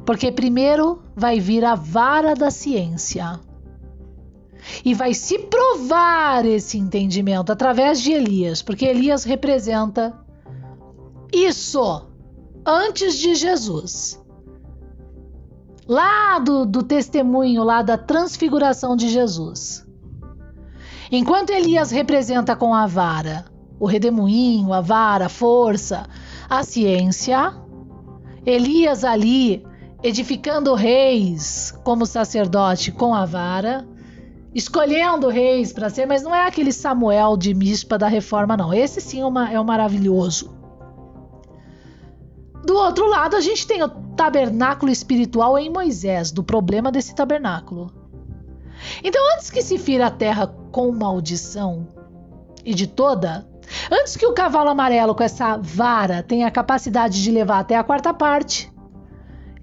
Porque primeiro vai vir a vara da ciência e vai se provar esse entendimento através de Elias, porque Elias representa isso antes de Jesus lá do, do testemunho lá da transfiguração de Jesus. Enquanto Elias representa com a vara o redemoinho, a vara, a força, a ciência, Elias ali edificando reis como sacerdote com a vara, escolhendo reis para ser, mas não é aquele Samuel de Mispa da reforma, não. Esse sim é, uma, é o maravilhoso. Do outro lado, a gente tem o tabernáculo espiritual em Moisés, do problema desse tabernáculo. Então, antes que se fira a terra com maldição e de toda, antes que o cavalo amarelo com essa vara tenha a capacidade de levar até a quarta parte,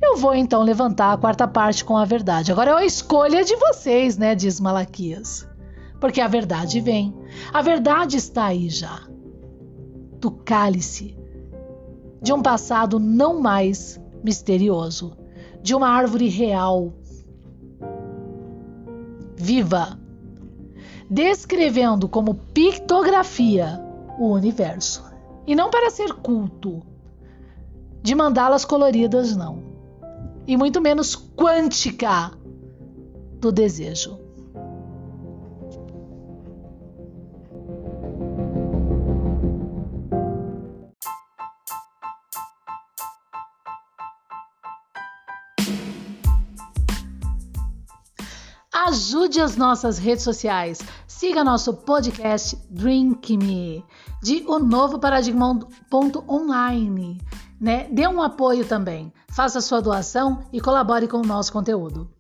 eu vou então levantar a quarta parte com a verdade. Agora é a escolha de vocês, né? Diz Malaquias. Porque a verdade vem. A verdade está aí já. Do cálice de um passado não mais misterioso, de uma árvore real, viva, descrevendo como pictografia o universo. E não para ser culto, de mandalas coloridas, não. E muito menos quântica do desejo. Ajude as nossas redes sociais. Siga nosso podcast Drink Me, de o novo paradigma.online. Né? Dê um apoio também. Faça sua doação e colabore com o nosso conteúdo.